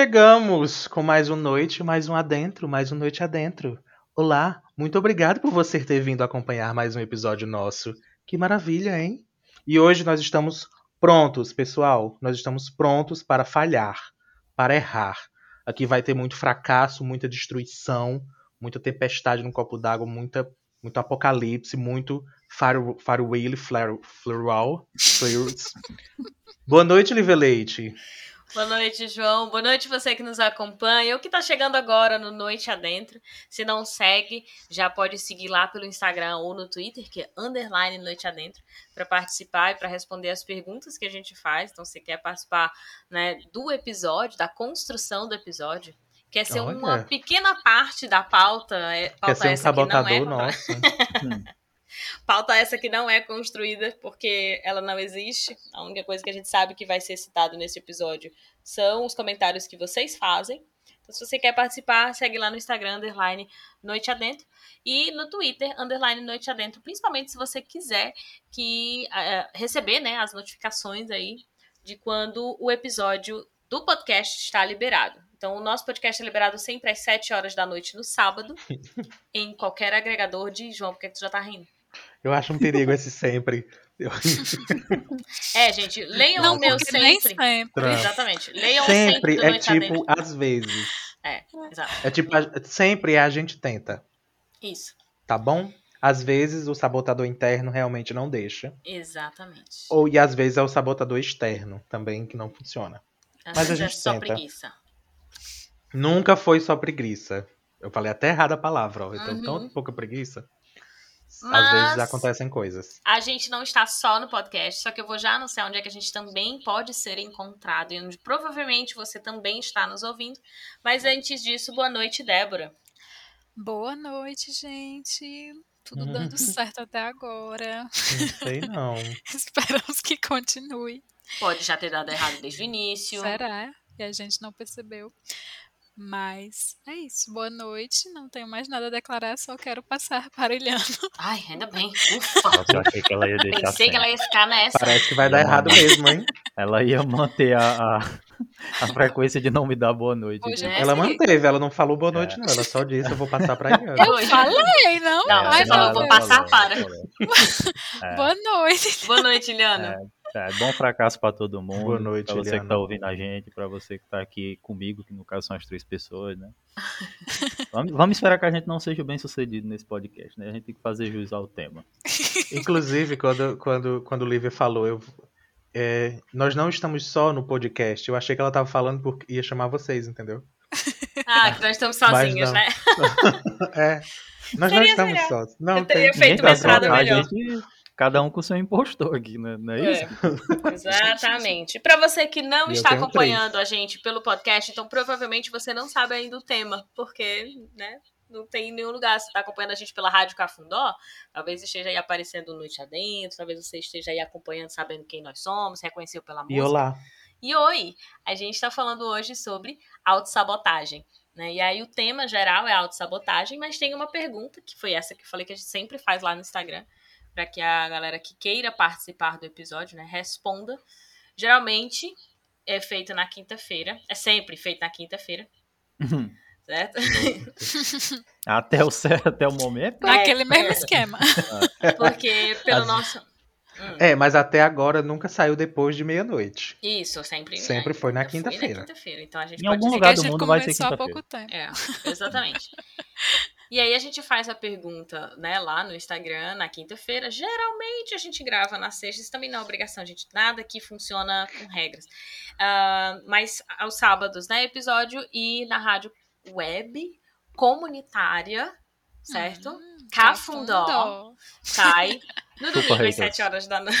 chegamos com mais um noite, mais um adentro, mais um noite adentro. Olá, muito obrigado por você ter vindo acompanhar mais um episódio nosso. Que maravilha, hein? E hoje nós estamos prontos, pessoal. Nós estamos prontos para falhar, para errar. Aqui vai ter muito fracasso, muita destruição, muita tempestade no copo d'água, muita muito apocalipse, muito Firewheel, Flareal. Boa noite, Live Leite. Boa noite, João. Boa noite você que nos acompanha. O que está chegando agora no Noite Adentro. Se não segue, já pode seguir lá pelo Instagram ou no Twitter, que é underline Noite Adentro, para participar e para responder as perguntas que a gente faz. Então, se quer participar né, do episódio, da construção do episódio, quer ser Olha. uma pequena parte da pauta. É, pauta quer ser um sabotador é nosso. Pauta essa que não é construída porque ela não existe. A única coisa que a gente sabe que vai ser citado nesse episódio são os comentários que vocês fazem. Então, se você quer participar, segue lá no Instagram, underline Noite Adentro. E no Twitter, underline Noite Adentro. Principalmente se você quiser que uh, receber né, as notificações aí de quando o episódio do podcast está liberado. Então, o nosso podcast é liberado sempre às 7 horas da noite no sábado, em qualquer agregador de João, porque tu já tá rindo. Eu acho um perigo esse sempre. É, gente, leiam não, o meu sempre. sempre. Exatamente. Leiam sempre. sempre é tipo, às vezes. É, exato. É tipo, sempre a gente tenta. Isso. Tá bom? Às vezes o sabotador interno realmente não deixa. Exatamente. Ou e às vezes é o sabotador externo também que não funciona. Às Mas a gente é só tenta. preguiça. Nunca foi só preguiça. Eu falei até errada a palavra, ó. Eu tenho uhum. tão pouca preguiça. Mas Às vezes acontecem coisas. A gente não está só no podcast, só que eu vou já anunciar onde é que a gente também pode ser encontrado e onde provavelmente você também está nos ouvindo. Mas antes disso, boa noite, Débora. Boa noite, gente. Tudo dando certo até agora. Não sei não. Esperamos que continue. Pode já ter dado errado desde o início. Será? E a gente não percebeu. Mas é isso. Boa noite. Não tenho mais nada a declarar, só quero passar parelhando. Ai, ainda bem. Ufa. eu achei que ela ia deixar Pensei sem. que ela ia ficar nessa. Parece que vai dar errado mesmo, hein? Ela ia manter a, a, a, frequência de não me dar boa noite. Hoje é ela manteve, ela não falou boa noite, é. não. Ela só disse, eu vou passar pra Eliana. Eu falei, não? Não, Ai, você falou, vou passar para. É. Boa noite. Boa noite, Eliana. É. Bom fracasso para todo mundo. Boa noite, Para você Eliana. que tá ouvindo a gente, para você que tá aqui comigo, que no caso são as três pessoas, né? vamos, vamos, esperar que a gente não seja bem sucedido nesse podcast, né? A gente tem que fazer jus ao tema. Inclusive, quando, quando, quando o Lívia falou, eu, é, nós não estamos só no podcast. Eu achei que ela tava falando porque ia chamar vocês, entendeu? Ah, que nós estamos sozinhos, né? é. Nós Seria não estamos melhor. só. Não, eu teria tem... feito uma entrada melhor. Gente cada um com seu impostor aqui, né? não é, é isso? exatamente. Para você que não está acompanhando três. a gente pelo podcast, então provavelmente você não sabe ainda o tema, porque, né? Não tem em nenhum lugar. Você está acompanhando a gente pela Rádio Cafundó, talvez esteja aí aparecendo Noite Adentro, talvez você esteja aí acompanhando, sabendo quem nós somos, reconheceu pela música. E olá. E oi! A gente está falando hoje sobre autossabotagem. Né? E aí o tema geral é autossabotagem, mas tem uma pergunta, que foi essa que eu falei que a gente sempre faz lá no Instagram, para que a galera que queira participar do episódio, né, responda. Geralmente é feito na quinta-feira, é sempre feito na quinta-feira. Uhum. Certo? até, o, até o momento. Naquele é, mesmo é. esquema. Porque pelo As... nosso. Hum. É, mas até agora nunca saiu depois de meia-noite. Isso, sempre. Sempre foi na quinta-feira. Quinta então a gente em algum lugar do mundo vai ser quinta-feira. há pouco tempo. É, exatamente. E aí a gente faz a pergunta, né, lá no Instagram, na quinta-feira. Geralmente a gente grava na sexta, isso também não é obrigação, gente. Nada que funciona com regras. Uh, mas aos sábados, né, episódio e na rádio web comunitária, certo? Hum, Cafundó. Cafundó. Sai no domingo às 7 horas da noite.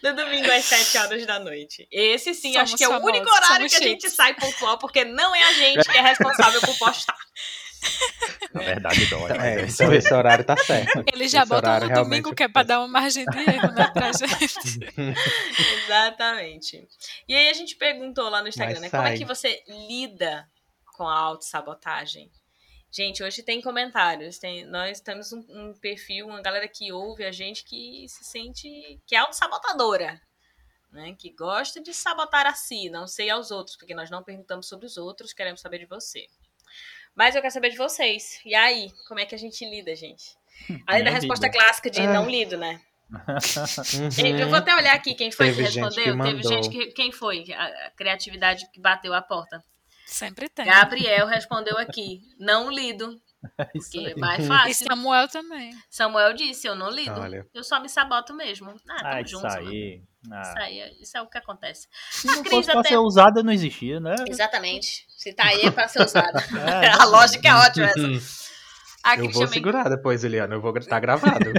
no domingo às 7 horas da noite. Esse sim, somos acho que é o único horário que a gente sai pontual, porque não é a gente que é responsável por postar. Na verdade, dói. É, então esse horário tá certo. Ele já botou no domingo que é pra dar uma margem de erro, né, pra gente. Exatamente. E aí a gente perguntou lá no Instagram, né, como é que você lida com a autossabotagem? Gente, hoje tem comentários. Tem, nós temos um, um, perfil, uma galera que ouve a gente que se sente que é autossabotadora. né? Que gosta de sabotar a si, não sei aos outros, porque nós não perguntamos sobre os outros, queremos saber de você. Mas eu quero saber de vocês. E aí, como é que a gente lida, gente? Além da resposta vida. clássica de Ah. não lido, né? Uhum. Eu vou até olhar aqui quem foi Teve que gente respondeu. que Teve gente que. Quem foi? A, a criatividade que bateu a porta. Sempre tem. Gabriel respondeu aqui. Não lido. Porque é aí. mais E fácil. Samuel também. Samuel disse, eu não lido. Olha. Eu só me saboto mesmo. Ah, tamo Ah, isso aí. Ah, Isso aí, é- isso é o que acontece. se A não fosse pra até- ser usada, não existia, né? Exatamente. Se tá aí é pra ser usado. É. a lógica é ótima essa. A Eu Cris vou também. segurar depois, Eliana. Eu vou tá gravado.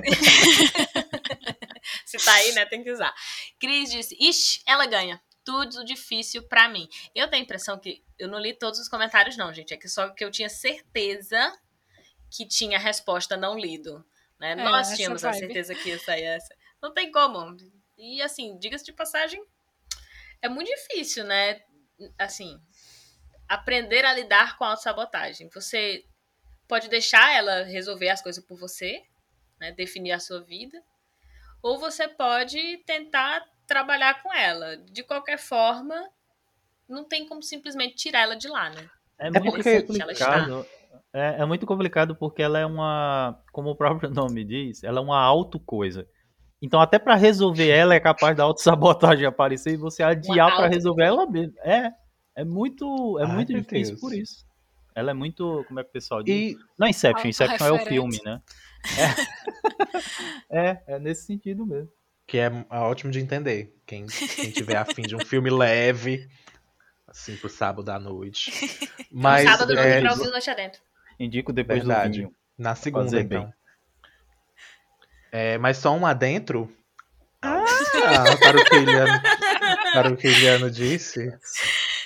Se tá aí, né, tem que usar. Cris disse, ixi, ela ganha. Tudo difícil pra mim. Eu tenho a impressão que eu não li todos os comentários, não, gente. É que só que eu tinha certeza que tinha a resposta não lido. Né? É, Nós tínhamos a certeza que ia sair essa. Não tem como. E assim, diga-se de passagem, é muito difícil, né? Assim, aprender a lidar com a autossabotagem. Você pode deixar ela resolver as coisas por você, né? definir a sua vida, ou você pode tentar trabalhar com ela. De qualquer forma, não tem como simplesmente tirar ela de lá, né? É É muito porque- complicado. É, é muito complicado porque ela é uma, como o próprio nome diz, ela é uma auto coisa. Então até pra resolver ela é capaz da autossabotagem aparecer e você adiar pra auto- resolver ela mesmo. É, é muito, é Ai, muito difícil Deus. por isso. Ela é muito, como é que o pessoal diz? E Não é Inception, Inception é o filme, né? É, é, é nesse sentido mesmo. que é ótimo de entender. Quem, quem tiver afim de um filme leve, assim, pro sábado à noite. Mas Sábado é, pra ouvir noite adentro. Indico depois Verdade. do vinho. na segunda, fazer então. bem. É, mas só um adentro. Ah, para o que Eliano, para o que Eliano disse.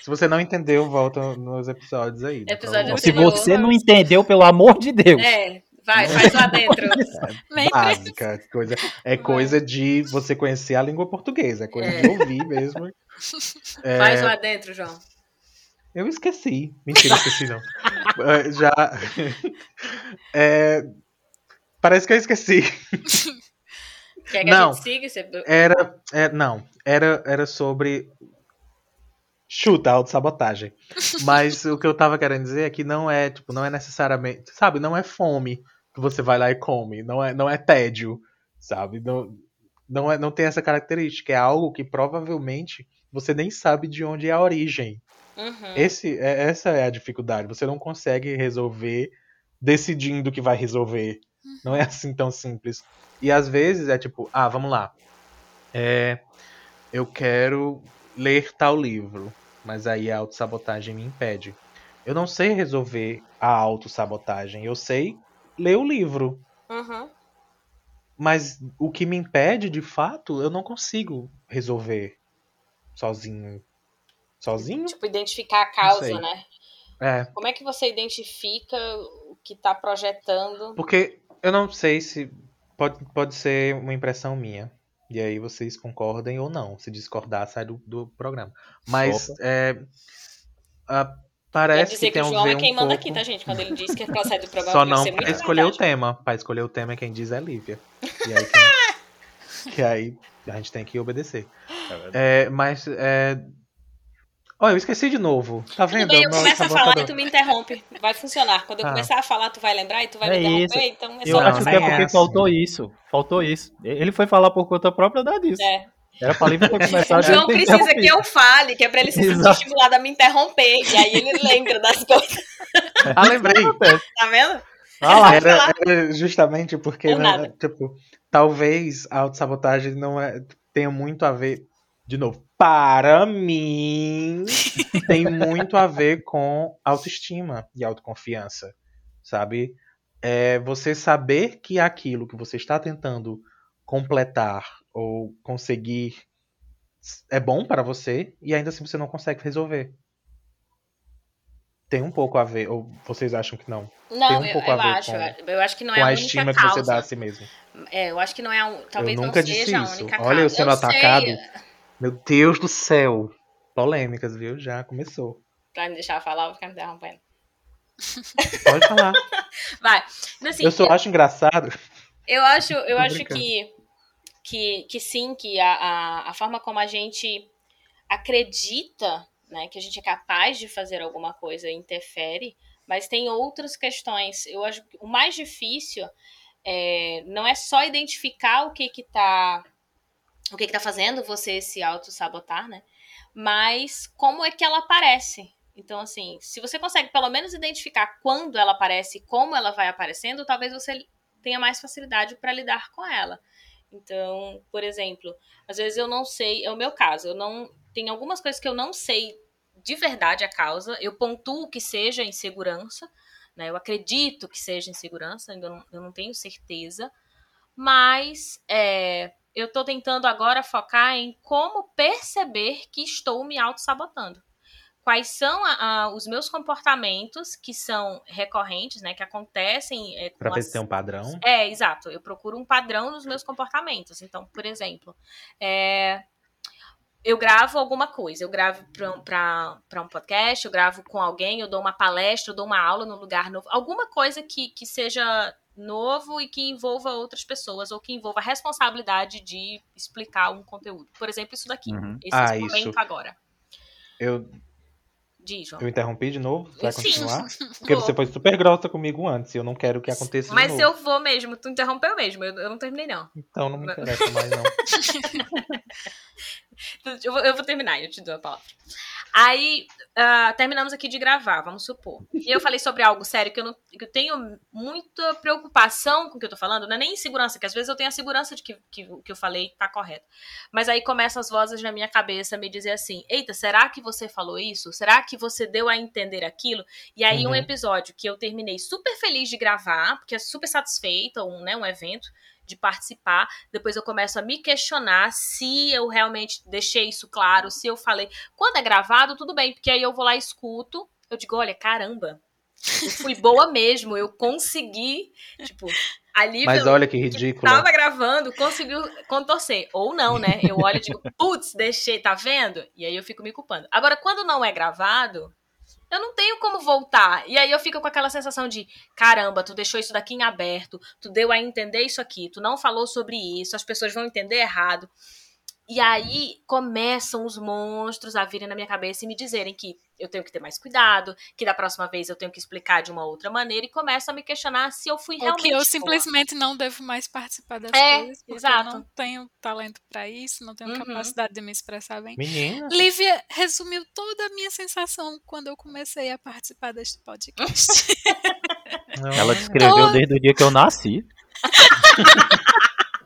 Se você não entendeu, volta nos episódios aí. né, Episódio Se você não entendeu, pelo amor de Deus. É, vai, faz lá dentro. Nem básica, coisa, é coisa de você conhecer a língua portuguesa, é coisa de ouvir mesmo. É, Faz lá dentro, João. Eu esqueci. Mentira, esqueci não. É, Já. É, Parece que eu esqueci. Quer que Não. a gente siga? Você... Era. é, não, era, era sobre. Chuta, autossabotagem. Mas o que eu tava querendo dizer é que não é, tipo, não é necessariamente. Sabe, não é fome que você vai lá e come. Não é, não é tédio, sabe? Não, não, é, não tem essa característica. É algo que provavelmente você nem sabe de onde é a origem. Uhum. Esse, é- essa é a dificuldade. Você não consegue resolver decidindo que vai resolver. Não é assim tão simples. E às vezes é tipo, ah, vamos lá. É, eu quero ler tal livro, mas aí a autossabotagem me impede. Eu não sei resolver a autossabotagem. Eu sei ler o livro. Uhum. Mas o que me impede, de fato, eu não consigo resolver sozinho. Sozinho? Tipo, identificar a causa, né? É. Como é que você identifica o que tá projetando? Porque eu não sei se. Pode, pode ser uma impressão minha. E aí vocês concordem ou não. Se discordar, sai do, do programa. Mas é, Quer parece dizer que que, tem o a João é quem um manda pouco... aqui, tá, gente? Quando ele diz que é pra sair do programa, Só tem que não pra escolher o verdade. tema. Pra escolher o tema, quem diz é Lívia. E aí, quem- que aí a gente tem que obedecer. É, mas. É... Olha, eu esqueci de novo. Tá Tudo vendo? bem, eu começo a falar sabotador. e tu me interrompe. Vai funcionar. Quando eu Ah. começar a falar, tu vai lembrar e tu vai É me interromper. isso. Então é Eu só Não, acho que é é porque assim. faltou isso. Faltou isso. Ele foi falar por conta própria da disso. É. Era pra Lívia ter começado O João precisa que eu fale, que é pra ele se sentir estimulado a me interromper. E aí ele lembra das coisas. Ah, lembrei. Tá vendo? Ah lá, Era, era justamente porque, Por né, tipo, talvez a autossabotagem não é, tenha muito a ver, de novo, para mim, tem muito a ver com autoestima e autoconfiança, sabe? É você saber que aquilo que você está tentando completar ou conseguir é bom para você e ainda assim você não consegue resolver. Tem um pouco a ver, ou vocês acham que não? Não, um eu, pouco a eu ver acho. com- Eu acho que não é a a estima causa. que você dá a si mesmo. É, eu acho que não é a, un- talvez Eu não nunca disse seja a isso. única Olha eu causa. sendo sei, atacado. Meu Deus do céu. Polêmicas, viu? Já começou. Pra me deixar falar, eu vou ficar me interrompendo. Pode falar. Vai. Assim, eu só acho engraçado. Eu acho, eu Tô acho brincando. que que, que sim, que a, a, a forma como a gente acredita né, que a gente é capaz de fazer alguma coisa interfere, mas tem outras questões. Eu acho que o mais difícil é, não é só identificar o que que tá o que que tá fazendo você se auto-sabotar, né? Mas como é que ela aparece. Então, assim, se você consegue pelo menos identificar quando ela aparece e como ela vai aparecendo, talvez você tenha mais facilidade para lidar com ela. Então, por exemplo, às vezes eu não sei, é o meu caso, eu não tem algumas coisas que eu não sei de verdade a causa, eu pontuo que seja insegurança, né? Eu acredito que seja insegurança, ainda não, eu não tenho certeza, mas é, eu estou tentando agora focar em como perceber que estou me auto-sabotando. Quais são a, a, os meus comportamentos que são recorrentes, né? Que acontecem. É, Para ver se tem um padrão. É, exato. Eu procuro um padrão nos meus comportamentos. Então, por exemplo, é, eu gravo alguma coisa, eu gravo para um podcast, eu gravo com alguém, eu dou uma palestra, eu dou uma aula num lugar novo, alguma coisa que, que seja novo e que envolva outras pessoas, ou que envolva a responsabilidade de explicar um conteúdo. Por exemplo, isso daqui, Uhum. esse Ah, isso. agora. Eu, Diz, João. eu interrompi de novo? Vai Sim. continuar? Porque você foi super grossa comigo antes e eu não quero que aconteça Mas eu vou mesmo, tu interrompeu mesmo, eu, eu não terminei não. Então não me interessa mais, não. Eu vou, eu vou terminar, eu te dou a palavra. Aí, ah, terminamos aqui de gravar, vamos supor. E eu falei sobre algo sério que eu, não, que eu tenho muita preocupação com o que eu tô falando, não é nem insegurança, que às vezes eu tenho a segurança de que, que o que eu falei tá correto. Mas aí começam as vozes na minha cabeça a me dizer assim: eita, será que você falou isso? Será que você deu a entender aquilo? E aí, um Uhum. episódio que eu terminei super feliz de gravar, porque é super satisfeita, um, né, um evento de participar. Depois eu começo a me questionar se eu realmente deixei isso claro, se eu falei. Quando é gravado, tudo bem, porque aí eu vou lá e escuto. Eu digo, olha, caramba, eu fui boa mesmo, eu consegui, tipo, ali Mas olha que ridículo. tava gravando, conseguiu contorcer. Ou não, né? Eu olho e digo, putz, deixei, tá vendo? E aí eu fico me culpando. Agora, quando não é gravado, eu não tenho como voltar. E aí eu fico com aquela sensação de, caramba, tu deixou isso daqui em aberto, tu deu a entender isso aqui, tu não falou sobre isso, as pessoas vão entender errado. E aí começam os monstros a virem na minha cabeça e me dizerem que eu tenho que ter mais cuidado, que da próxima vez eu tenho que explicar de uma outra maneira e começam a me questionar se eu fui Ou realmente que eu boa. simplesmente não devo mais participar das É, coisas, porque exato. eu não tenho talento pra isso, não tenho Uhum. capacidade de me expressar bem. Menina, Lívia resumiu toda a minha sensação quando eu comecei a participar deste podcast. Ela descreveu Todo- desde o dia que eu nasci.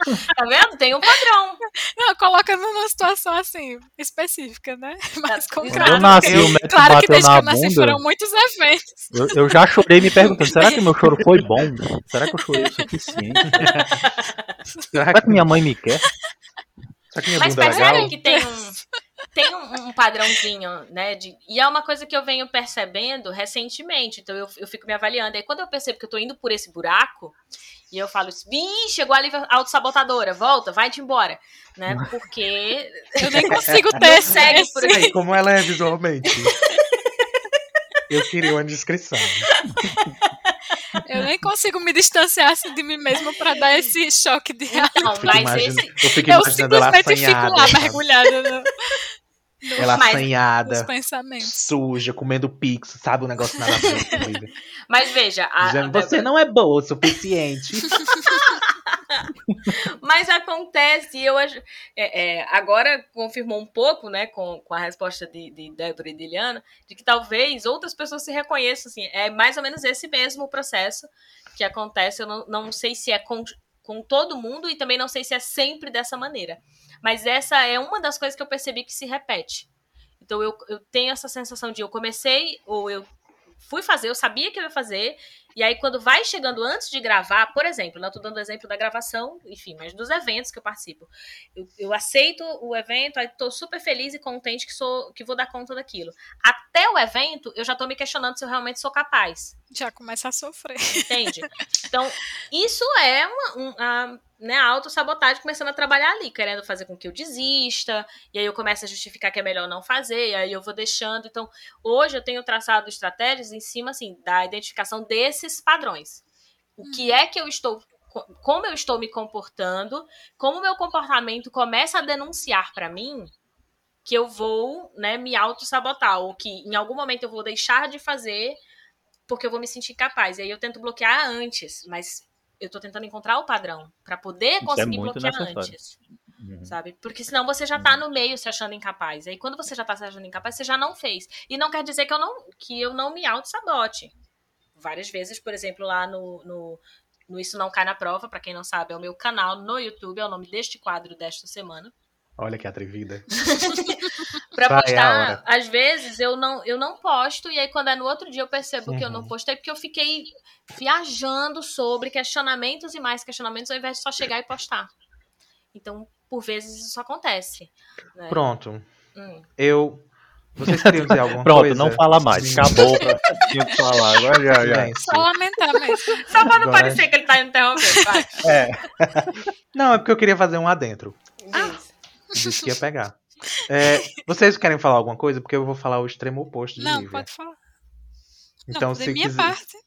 Tá vendo? Tem um padrão. não, coloca numa situação assim, específica, né? Mais Tá, Quando concreta. eu nasci, o médico Claro que bateu desde que na eu nasci bunda. foram muitos eventos. Eu, eu já chorei me perguntando, será que meu choro foi bom? Será que eu chorei o suficiente? Será que, que minha mãe me quer? será que minha Mas é legal? percebem que tem um, tem um, um padrãozinho, né? De, e é uma coisa que eu venho percebendo recentemente. Então eu, eu fico me avaliando. Aí quando eu percebo que eu tô indo por esse buraco, e eu falo, Ih, chegou a Lívia autossabotadora, volta, vai-te embora. Né? Porque Eu nem consigo ter segue por Aí, como ela é visualmente? Eu queria uma descrição. Eu nem consigo me distanciar assim de mim mesma pra dar esse choque de realidade. Não, Eu mas esse. eu fico Eu simplesmente fico lá, mergulhada no, Ela Mas- assanhada, suja, comendo pix, sabe? Um negócio nada a ver. Mas veja, a, Dizendo, a- você não é boa o suficiente. Mas acontece, e eu acho. é, é, agora confirmou um pouco, né, com, com a resposta de, de Débora e de Iliana, de que talvez outras pessoas se reconheçam, assim. É mais ou menos esse mesmo processo que acontece. Eu não, não sei se é com, com todo mundo e também não sei se é sempre dessa maneira. Mas essa é uma das coisas que eu percebi que se repete. Então eu, eu tenho essa sensação de eu comecei, ou eu fui fazer, eu sabia que eu ia fazer, e aí quando vai chegando antes de gravar, por exemplo, né, eu tô dando exemplo da gravação, enfim, mas dos eventos que eu participo. Eu, eu aceito o evento, aí tô super feliz e contente que sou que vou dar conta daquilo. Até o evento, eu já tô me questionando se eu realmente sou capaz. Já começa a sofrer. Entende? Então, isso é uma, um, a, né, a autossabotagem começando a trabalhar ali, querendo fazer com que eu desista, e aí eu começo a justificar que é melhor não fazer, e aí eu vou deixando. Então, hoje eu tenho traçado estratégias em cima, assim, da identificação desses padrões. O que é que eu estou como eu estou me comportando, como o meu comportamento começa a denunciar para mim que eu vou, né, me auto-sabotar, ou que em algum momento eu vou deixar de fazer porque eu vou me sentir capaz. E aí eu tento bloquear antes, mas eu tô tentando encontrar o padrão para poder Isso é conseguir é bloquear necessário. antes. Uhum. Sabe? Porque senão você já tá uhum. no meio se achando incapaz. Aí quando você já tá se achando incapaz, você já não fez. E não quer dizer que eu não, que eu não me auto-sabote. Várias vezes, por exemplo, lá no, no, no Isso Não Cai na Prova, para quem não sabe, é o meu canal no YouTube, é o nome deste quadro desta semana. Olha que atrevida. pra Vai, postar, às vezes eu não, eu não posto, e aí quando é no outro dia eu percebo uhum. que eu não uhum. postei, porque eu fiquei viajando sobre questionamentos e mais questionamentos, ao invés de só chegar e postar. Então, por vezes isso acontece. Né? Pronto. Hum. Eu. Vocês queriam dizer alguma Pronto, coisa? não fala mais. Acabou. Tinha que falar. Agora já, já. Só lamentar mesmo. Só pra não Agora... parecer que ele tá interrompendo. Vai. É. Não, é porque eu queria fazer um adentro. Ah. Disse que ia pegar. É, vocês querem falar alguma coisa? Porque eu vou falar o extremo oposto de Não, Lívia. pode falar. Então, não, se, minha quiser, parte.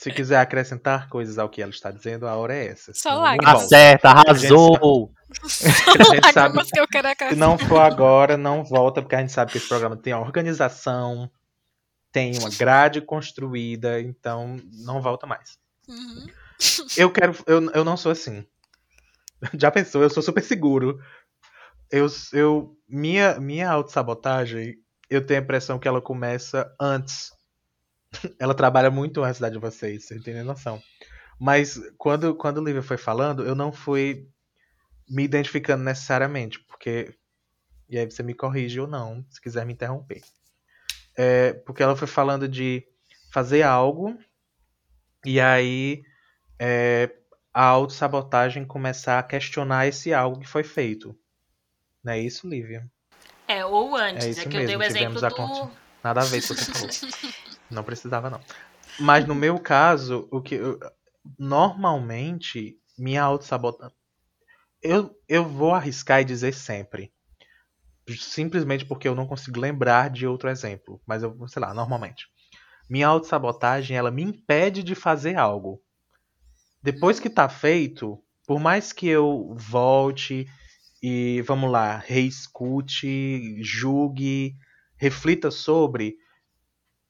Se quiser acrescentar coisas ao que ela está dizendo, a hora é essa. Só lá. Acerta, arrasou! A gente sabe, que eu quero se não for agora, não volta, porque a gente sabe que esse programa tem uma organização, tem uma grade construída, então não volta mais. Uhum. Eu quero. Eu, eu não sou assim. Já pensou? Eu sou super seguro eu, eu minha minha autossabotagem, eu tenho a impressão que ela começa antes. Ela trabalha muito antes da de vocês, vocês têm noção. Mas quando quando o Lívia foi falando, eu não fui me identificando necessariamente, porque e aí você me corrige ou não, se quiser me interromper. É, porque ela foi falando de fazer algo e aí é, a autossabotagem começar a questionar esse algo que foi feito. Não é isso, Lívia? É, ou antes. É, isso é que mesmo. eu dei o exemplo do... Nada a ver com o que você falou. não precisava, não. Mas no meu caso, o que eu... normalmente minha autossabotagem. Eu, eu vou arriscar e dizer sempre. Simplesmente porque eu não consigo lembrar de outro exemplo. Mas eu, sei lá, normalmente. Minha autossabotagem, ela me impede de fazer algo. Depois que tá feito, por mais que eu volte e vamos lá, reescute, julgue, reflita sobre,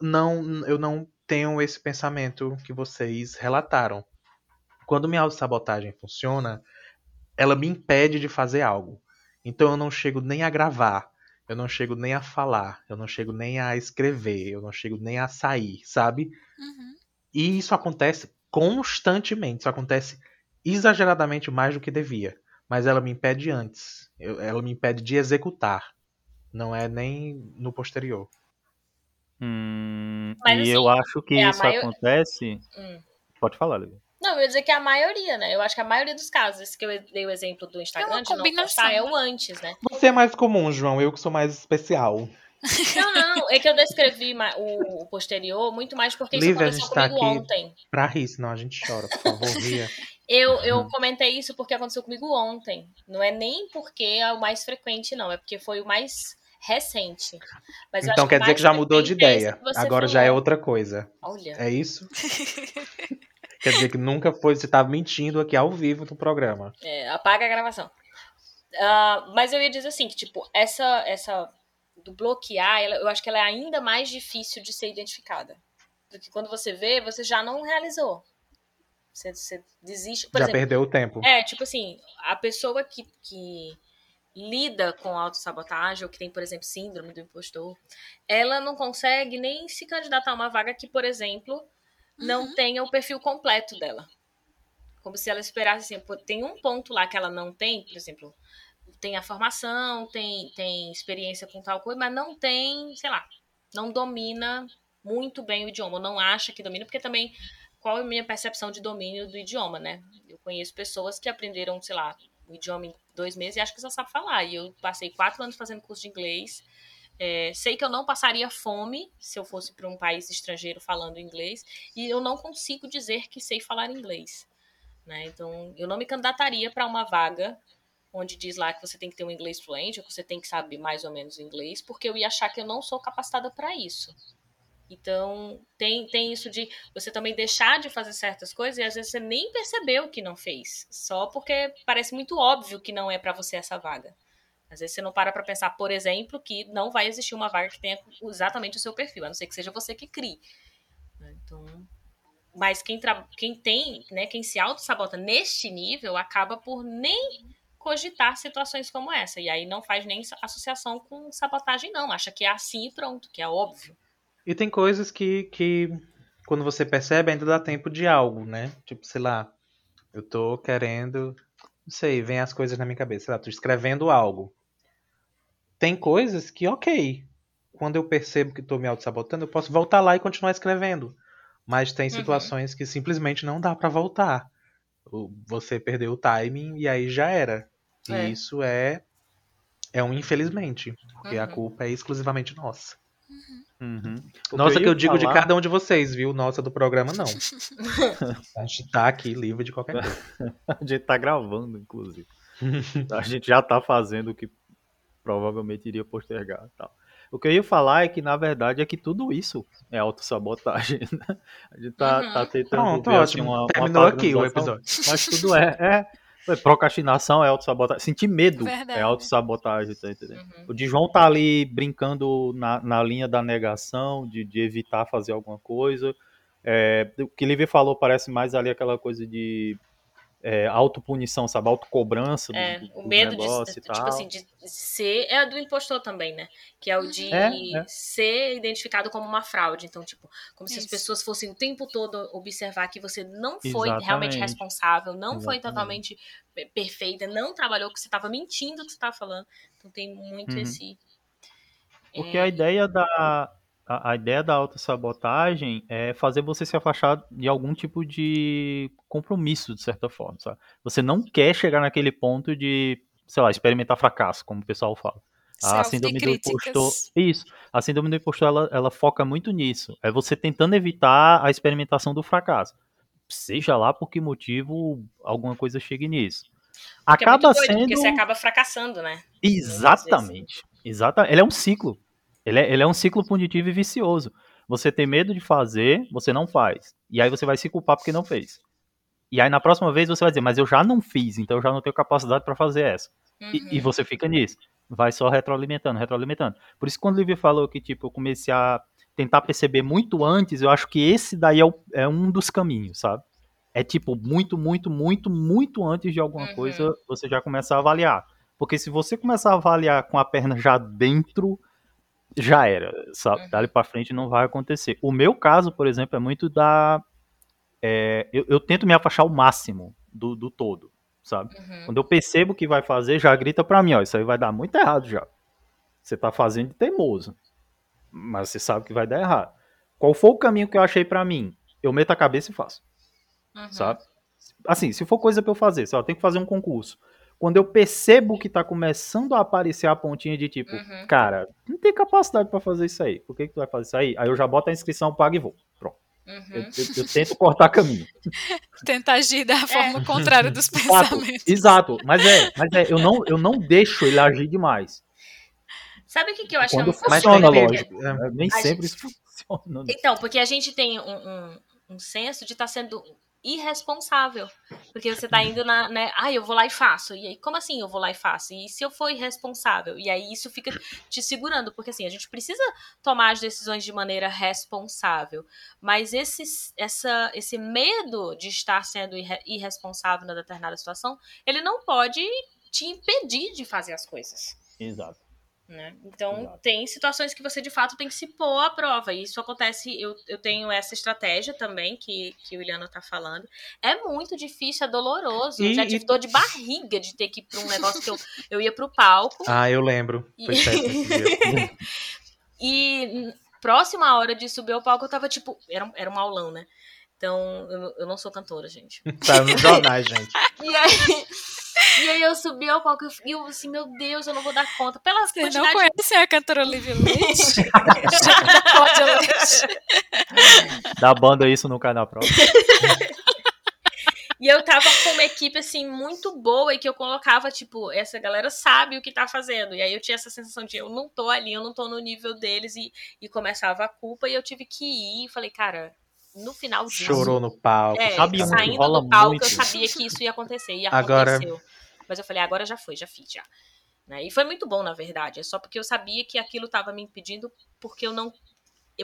não, eu não tenho esse pensamento que vocês relataram. Quando minha autossabotagem funciona, ela me impede de fazer algo. Então eu não chego nem a gravar, eu não chego nem a falar, eu não chego nem a escrever, eu não chego nem a sair, sabe? Uhum. E isso acontece constantemente, isso acontece exageradamente mais do que devia mas ela me impede antes. Eu, ela me impede de executar. Não é nem no posterior. Hum, e assim, eu acho que é isso maior... acontece. Hum. Pode falar, Lívia. Não, eu ia dizer que é a maioria, né? Eu acho que a maioria dos casos, esse que eu dei o exemplo do Instagram, é de não postar, é o antes, né? Você é mais comum, João, eu que sou mais especial. Não, não, é que eu descrevi o, posterior muito mais porque Lívia, isso aconteceu comigo tá ontem. Pra rir, senão a gente chora, por favor, Ria. Eu, eu comentei isso porque aconteceu comigo ontem. Não é nem porque é o mais frequente, não. É porque foi o mais recente. então quer dizer que já mudou de ideia. Agora falou. já é outra coisa. Olha. É isso? quer dizer que nunca foi. Você estava mentindo aqui ao vivo no programa. É, apaga a gravação. Uh, mas eu ia dizer assim, que tipo, essa, essa do bloquear, ela, eu acho que ela é ainda mais difícil de ser identificada. Porque quando você vê, você já não realizou. Você, você desiste. Por Já exemplo, perdeu o tempo. É, tipo assim, a pessoa que, que lida com autossabotagem, ou que tem, por exemplo, síndrome do impostor, ela não consegue nem se candidatar a uma vaga que, por exemplo, não uhum. tenha o perfil completo dela. Como se ela esperasse assim, tem um ponto lá que ela não tem, por exemplo, tem a formação, tem, tem experiência com tal coisa, mas não tem, sei lá, não domina muito bem o idioma, não acha que domina, porque também qual é a minha percepção de domínio do idioma, né? Eu conheço pessoas que aprenderam, sei lá, o idioma em dois meses e acho que já sabe falar. E eu passei quatro anos fazendo curso de inglês. É, sei que eu não passaria fome se eu fosse para um país estrangeiro falando inglês. E eu não consigo dizer que sei falar inglês. Né? Então, eu não me candidataria para uma vaga onde diz lá que você tem que ter um inglês fluente, ou que você tem que saber mais ou menos inglês, porque eu ia achar que eu não sou capacitada para isso. Então, tem, tem isso de você também deixar de fazer certas coisas e às vezes você nem percebeu que não fez, só porque parece muito óbvio que não é para você essa vaga. Às vezes você não para pra pensar, por exemplo, que não vai existir uma vaga que tenha exatamente o seu perfil, a não ser que seja você que crie. Né? Então, mas quem, quem tem, né, quem se auto-sabota neste nível, acaba por nem cogitar situações como essa. E aí não faz nem associação com sabotagem, não. Acha que é assim e pronto, que é óbvio. E tem coisas que, que quando você percebe ainda dá tempo de algo, né? Tipo, sei lá, eu tô querendo. Não sei, vem as coisas na minha cabeça. Sei lá, tô escrevendo algo. Tem coisas que, ok. Quando eu percebo que tô me auto-sabotando, eu posso voltar lá e continuar escrevendo. Mas tem uhum. situações uhum. que simplesmente não dá para voltar. Você perdeu o timing e aí já era. E é. isso é é um infelizmente, porque uhum. a culpa é exclusivamente nossa. Uhum. Nossa, que eu, que eu digo falar... de cada um de vocês, viu? Nossa, do programa não. a gente tá aqui livre de qualquer coisa. a gente tá gravando, inclusive. a gente já tá fazendo o que provavelmente iria postergar tal. O que eu ia falar é que, na verdade, é que tudo isso é autossabotagem. Né? A gente tá, uhum. tá tentando Pronto, ver, assim, ótimo. Assim, uma, Terminou uma aqui o episódio. Mas tudo é, é Procrastinação é autossabotagem. Sentir medo é Verdade. é autossabotagem, tá entendendo? Uhum. O de João tá ali brincando na, na linha da negação, de, de evitar fazer alguma coisa. É, o que Livre falou parece mais ali aquela coisa de é, autopunição, sabe? Autocobrança. É, do, do, o medo de, tipo assim, de ser. É do impostor também, né? Que é o de é, é. ser identificado como uma fraude. Então, tipo, como Isso. se as pessoas fossem o tempo todo observar que você não foi Exatamente. realmente responsável, não Exatamente. foi totalmente perfeita, não trabalhou, que você estava mentindo o que você estava falando. Então tem muito uhum. esse. Porque a é. ideia da, a, a ideia da autossabotagem é fazer você se afastar de algum tipo de compromisso, de certa forma, sabe? Você não quer chegar naquele ponto de, sei lá, experimentar fracasso, como o pessoal fala. A síndrome do impostor. Isso. A síndrome do impostor ela, ela foca muito nisso. É você tentando evitar a experimentação do fracasso. Seja lá por que motivo alguma coisa chegue nisso. Porque acaba é doido, sendo. Porque você acaba fracassando, né? Exatamente. Exatamente. Ele é um ciclo. Ele é, ele é um ciclo punitivo e vicioso. Você tem medo de fazer, você não faz. E aí você vai se culpar porque não fez. E aí na próxima vez você vai dizer, mas eu já não fiz, então eu já não tenho capacidade para fazer essa. Uhum. E, e, uhum. você fica nisso. Vai só retroalimentando, retroalimentando. Por isso quando o Livio falou que tipo, eu comecei a tentar perceber muito antes, eu acho que esse daí é, o, é um dos caminhos, sabe? É tipo, muito, muito, muito, muito antes de alguma uhum. coisa, você já começa a avaliar. Porque se você começar a avaliar com a perna já dentro, já era, sabe? Uhum. Dali para frente não vai acontecer. O meu caso, por exemplo, é muito da. É, eu, eu, tento me afastar o máximo do, do todo, sabe? Uhum. Quando eu percebo que vai fazer, já grita para mim, ó, isso aí vai dar muito errado já. Você tá fazendo de teimoso. Mas você sabe que vai dar errado. Qual foi o caminho que eu achei para mim? Eu meto a cabeça e faço. Uhum. Sabe? Assim, se for coisa para eu fazer, só eu tenho que fazer um concurso quando eu percebo que tá começando a aparecer a pontinha de tipo, uhum. cara, não tem capacidade para fazer isso aí. Por que, que tu vai fazer isso aí? Aí eu já boto a inscrição, pago e vou. Pronto. Uhum. Eu, eu, eu, tento cortar caminho. Tenta agir da forma é. contrária dos pensamentos. Exato, mas é, mas é, eu não, eu não deixo ele agir demais. Sabe o que, que eu acho Quando que funciona, lógico. É, nem a sempre gente... isso funciona. Então, porque a gente tem um, um, um senso de estar tá sendo irresponsável. Porque você tá indo na, né? Ah, eu vou lá e faço. E aí, como assim eu vou lá e faço? E se eu for irresponsável? E aí isso fica te segurando, porque assim, a gente precisa tomar as decisões de maneira responsável. Mas esse, essa, esse medo de estar sendo irresponsável na determinada situação, ele não pode te impedir de fazer as coisas. Exato. Né? Então, Exato. tem situações que você de fato tem que se pôr à prova. E isso acontece. Eu, eu tenho essa estratégia também que, que o Iliano tá falando. É muito difícil, é doloroso. E, eu já tive e... dor de barriga de ter que ir pra um negócio que eu, eu ia pro palco. Ah, eu lembro. Foi e... e próxima à hora de subir ao palco, eu tava tipo. Era, era um aulão, né? Então, eu, eu não sou cantora, gente. Tá nos jornais, gente. e aí. E aí eu subi ao palco e eu assim, meu Deus, eu não vou dar conta. Pelas Você não conhece a cantora Olivia Leite? Dá banda isso no canal próprio. E eu tava com uma equipe, assim, muito boa e que eu colocava, tipo, essa galera sabe o que tá fazendo. E aí eu tinha essa sensação de eu não tô ali, eu não tô no nível deles e, e começava a culpa e eu tive que ir. E falei, cara, no final disso. Chorou no palco. É, Sabe que saindo rola do palco, muito? eu sabia que isso ia acontecer. E Agora- aconteceu. Mas eu falei, agora já foi, já fiz, já. Né? E foi muito bom, na verdade. É só porque eu sabia que aquilo tava me impedindo porque eu não.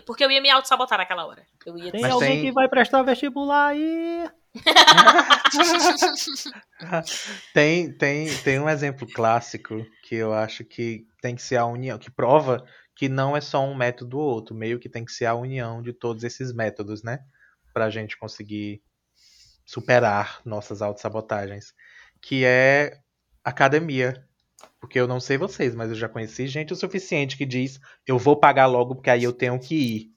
Porque eu ia me auto-sabotar naquela hora. Eu ia Tem alguém tem- que vai prestar vestibular aí. tem, tem, tem um exemplo clássico que eu acho que tem que ser a união, que prova que não é só um método ou outro, meio que tem que ser a união de todos esses métodos, né? Pra gente conseguir superar nossas autossabotagens. Que é academia. Porque eu não sei vocês, mas eu já conheci gente o suficiente que diz eu vou pagar logo porque aí eu tenho que ir.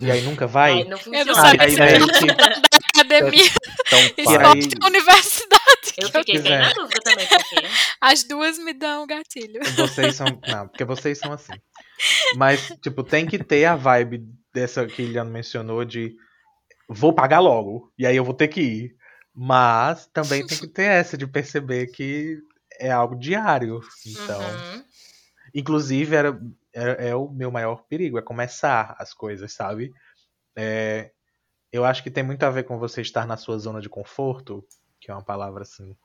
E aí nunca vai. Ai, não Eu não funciona. sabia aí se meio era que- academia, Então, E para. aí- esporte, universidade. Eu que eu- fiquei bem Pois é. na dúvida também, porque. As duas me dão gatilho. Vocês são. Não, porque vocês são assim. Mas, tipo, tem que ter a vibe dessa que Iliano mencionou de vou pagar logo, e aí eu vou ter que ir. Mas também tem que ter essa de perceber que é algo diário. Então, Uhum. inclusive, era, é, é o meu maior perigo, é começar as coisas, sabe? É, eu acho que tem muito a ver com você estar na sua zona de conforto, que é uma palavra assim,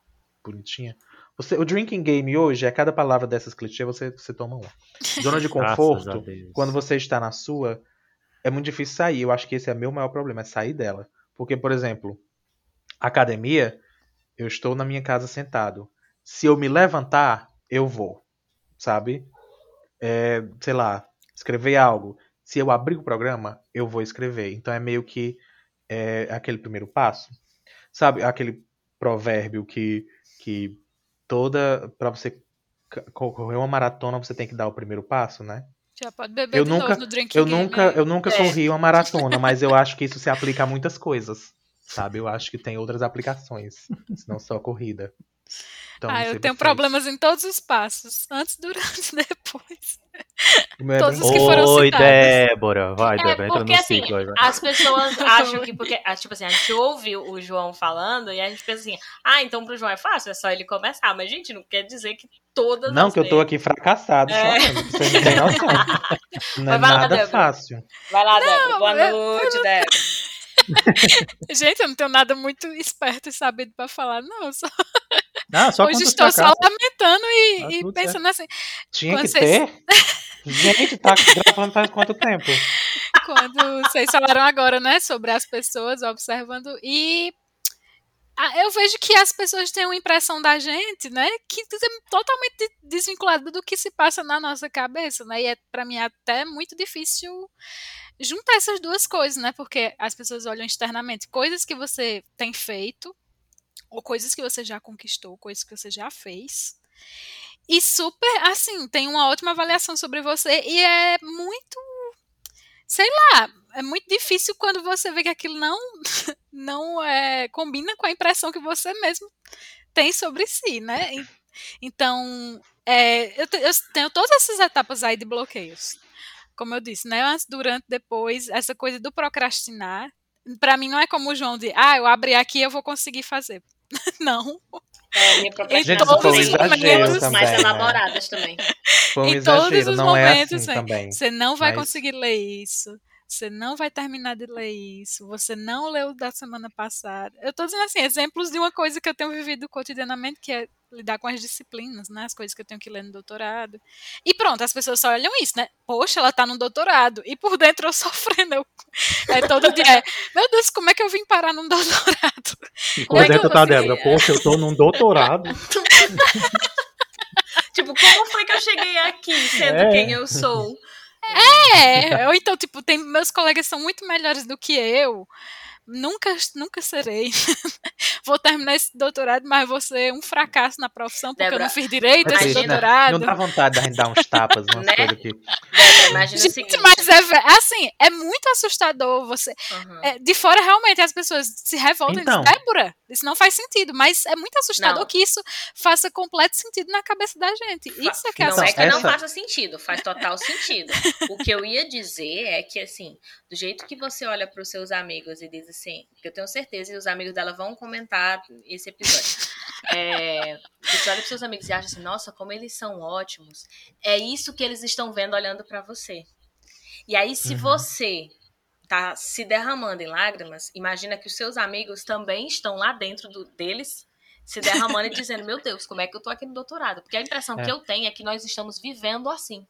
bonitinha. Você, o drinking game hoje, a cada palavra dessas clichês, você, você toma uma. Zona de conforto, quando você está na sua, é muito difícil sair. Eu acho que esse é meu maior problema, é sair dela. Porque, por exemplo, academia, eu estou na minha casa sentado. Se eu me levantar, eu vou. Sabe? É, sei lá, escrever algo. Se eu abrir o programa, eu vou escrever. Então é meio que é, aquele primeiro passo. Sabe? Aquele provérbio que, que toda. Pra você correr uma maratona, você tem que dar o primeiro passo, né? Já pode beber Eu nunca- no drinking Eu game. nunca, eu nunca É. corri uma maratona, mas eu acho que isso se aplica a muitas coisas. Sabe? Eu acho que tem outras aplicações, não só corrida. Então, ah, eu tenho vocês. problemas em todos os passos. Antes, durante e depois. É todos bem- os que foram Oi, citados. Débora. Vai, É, Débora, entra porque no assim, ciclo aí, vai. as pessoas acham que, porque, ah, tipo assim, a gente ouve o João falando e a gente pensa assim, ah, então pro João é fácil, é só ele começar. Mas, gente, não quer dizer que todas Não, as que eu tô vezes- aqui fracassado, É. vocês não têm noção. Não é Mas vai lá, nada Débora. fácil. Vai lá, Débora. Boa eu- noite, Débora. Gente, eu não tenho nada muito esperto e sabido pra falar, não. eu Só... Ah, só Hoje estou só lamentando e, Tá e pensando assim. Tinha que vocês- ter. Gente, tá gravando faz quanto tempo? quando vocês falaram agora, né, sobre as pessoas observando e eu vejo que as pessoas têm uma impressão da gente, né, que é totalmente de- desvinculada do que se passa na nossa cabeça, né, e é para mim até muito difícil juntar essas duas coisas, né, porque as pessoas olham externamente coisas que você tem feito ou coisas que você já conquistou, coisas que você já fez. E super, assim, tem uma ótima avaliação sobre você e é muito sei lá, é muito difícil quando você vê que aquilo não não é, combina com a impressão que você mesmo tem sobre si, né? Então, é, eu, eu tenho todas essas etapas aí de bloqueios. Como eu disse, né? Durante, depois, essa coisa do procrastinar. Pra mim não é como o João de, ah, eu abri aqui eu vou conseguir fazer. não. É, minha Em procrastinação todos tem os outras momentos mais também, né? elaboradas também. Foi um Em todos exagero, os não é momentos, assim né? também. Você não vai Mas- conseguir ler isso. Você não vai terminar de ler isso. Você não leu da semana passada. Eu tô dizendo assim, exemplos de uma coisa que eu tenho vivido cotidianamente, que é lidar com as disciplinas, né? As coisas que eu tenho que ler no doutorado. E pronto, as pessoas só olham isso, né? Poxa, ela tá no doutorado. E por dentro eu sofrendo. Eu, é todo dia. é, Meu Deus, como é que eu vim parar num doutorado? E Quando dentro tá, você- Débora. Poxa, eu tô num doutorado. Tipo, como foi que eu cheguei aqui sendo É. quem eu sou? É, ou então, tipo, tem, meus colegas são muito melhores do que eu. Nunca, nunca serei. Vou terminar esse doutorado, mas vou ser um fracasso na profissão, porque eu Débora, não fiz direito esse imagina- Não doutorado. dá vontade gente dar uns tapas, umas Né? coisas que. Imagina o Gente, seguinte. mas é assim, é muito assustador você. Aham. é, de fora, realmente, as pessoas se revoltam Então. e dizem, Débora, isso não faz sentido. Mas é muito assustador Não. que isso faça completo sentido na cabeça da gente. Fa- Isso é que é não é que não essa- faça sentido, faz total sentido. O que eu ia dizer é que, assim, do jeito que você olha para os seus amigos e diz assim, eu tenho certeza que os amigos dela vão comentar esse episódio. É, você olha para seus amigos e acha assim, nossa, como eles são ótimos. É isso que eles estão vendo olhando para você. E aí, se Uhum. você tá se derramando em lágrimas, imagina que os seus amigos também estão lá dentro do- deles, se derramando e dizendo, meu Deus, como é que eu tô aqui no doutorado? Porque a impressão É. que eu tenho é que nós estamos vivendo assim.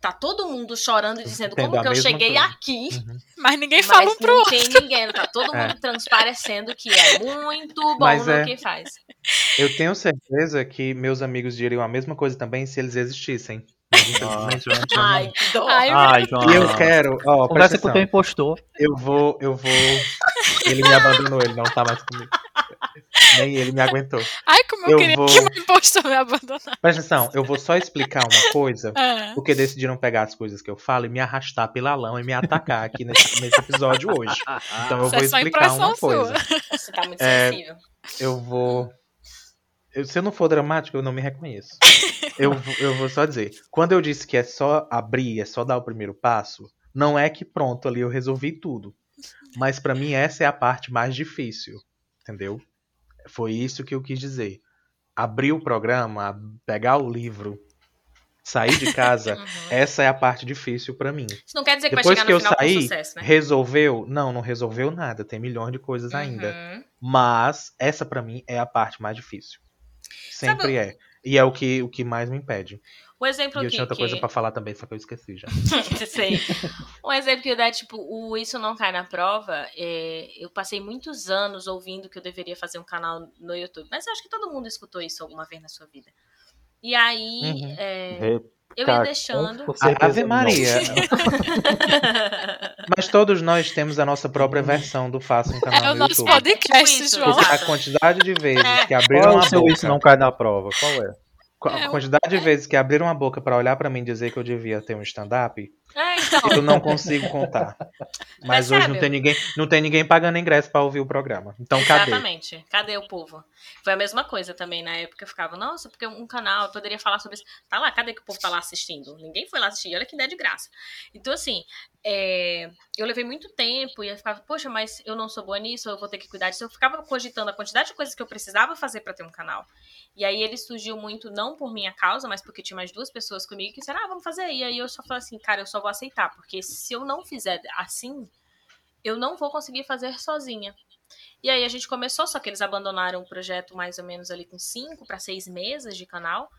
Tá todo mundo chorando e dizendo Entendo como que eu cheguei coisa. aqui, Uhum. Mas ninguém mas fala um pro não outro. tem ninguém, tá todo É. mundo transparecendo que é muito bom Mas no é. que faz. Eu tenho certeza que meus amigos diriam a mesma coisa também se eles existissem. Infelizmente Ai, que dó. Ai, Ai, João. E eu quero, ó, Conversa com o teu impostor. Eu vou, eu vou. Ele me abandonou, ele não tá mais comigo. Nem ele me aguentou. Ai, como eu, Eu queria vou- que o meu impostor me abandonasse. Presta atenção, eu vou só explicar uma coisa, Ah, porque decidiram pegar as coisas que eu falo e me arrastar pela lama e me atacar aqui nesse, nesse episódio hoje. Então eu Isso vou é só explicar uma impressão coisa. Você tá muito É, sensível. Eu vou. Eu- se eu não for dramático, eu não me reconheço. Eu, vou- eu vou só dizer. Quando eu disse que é só abrir, é só dar o primeiro passo, não é que pronto ali eu resolvi tudo. Mas pra mim essa é a parte mais difícil. Entendeu? Foi isso que eu quis dizer. Abrir o programa, pegar o livro, sair de casa, Uhum. essa é a parte difícil pra mim. Isso não quer dizer que Depois vai que chegar eu no final saí, com sucesso, né? resolveu? Não, não resolveu nada. Tem milhões de coisas ainda. Uhum. Mas essa pra mim é a parte mais difícil. Sempre Sabe- é. E é o que, o que mais me impede. O exemplo E eu aqui tinha outra que... coisa pra falar também, só que eu esqueci já. Sei. Um exemplo que eu dar, tipo, o Isso Não Cai na Prova, é, eu passei muitos anos ouvindo que eu deveria fazer um canal no YouTube. Mas eu acho que todo mundo escutou isso alguma vez na sua vida. E aí, Uhum. é, eu ia deixando. certeza Ave. Maria. Mas todos nós temos a nossa própria versão do Faça um canal é o no nosso YouTube. podcast, É isso, João. A quantidade de vezes É. que Qual abriram é o a seu boca, isso não cai na prova? Qual é? a quantidade de vezes que abriram a boca pra olhar pra mim e dizer que eu devia ter um stand-up, É, então. eu não consigo contar. Mas hoje não tem ninguém, não tem ninguém pagando ingresso pra ouvir o programa. Então cadê? Exatamente. Cadê o povo? Foi a mesma coisa também na época. Eu ficava, nossa, porque um canal eu poderia falar sobre isso. Tá lá, cadê que o povo tá lá assistindo? Ninguém foi lá assistir. Olha que ideia de graça. Então, assim, é, eu levei muito tempo e eu ficava, poxa, mas eu não sou boa nisso, eu vou ter que cuidar disso. Eu ficava cogitando a quantidade de coisas que eu precisava fazer pra ter um canal. E aí ele surgiu muito, não por minha causa, mas porque tinha mais duas pessoas comigo que disseram, ah, vamos fazer. E aí eu só falei assim, cara, eu só vou aceitar, porque se eu não fizer assim, eu não vou conseguir fazer sozinha. E aí a gente começou, só que eles abandonaram o projeto mais ou menos ali com cinco para seis meses de canal.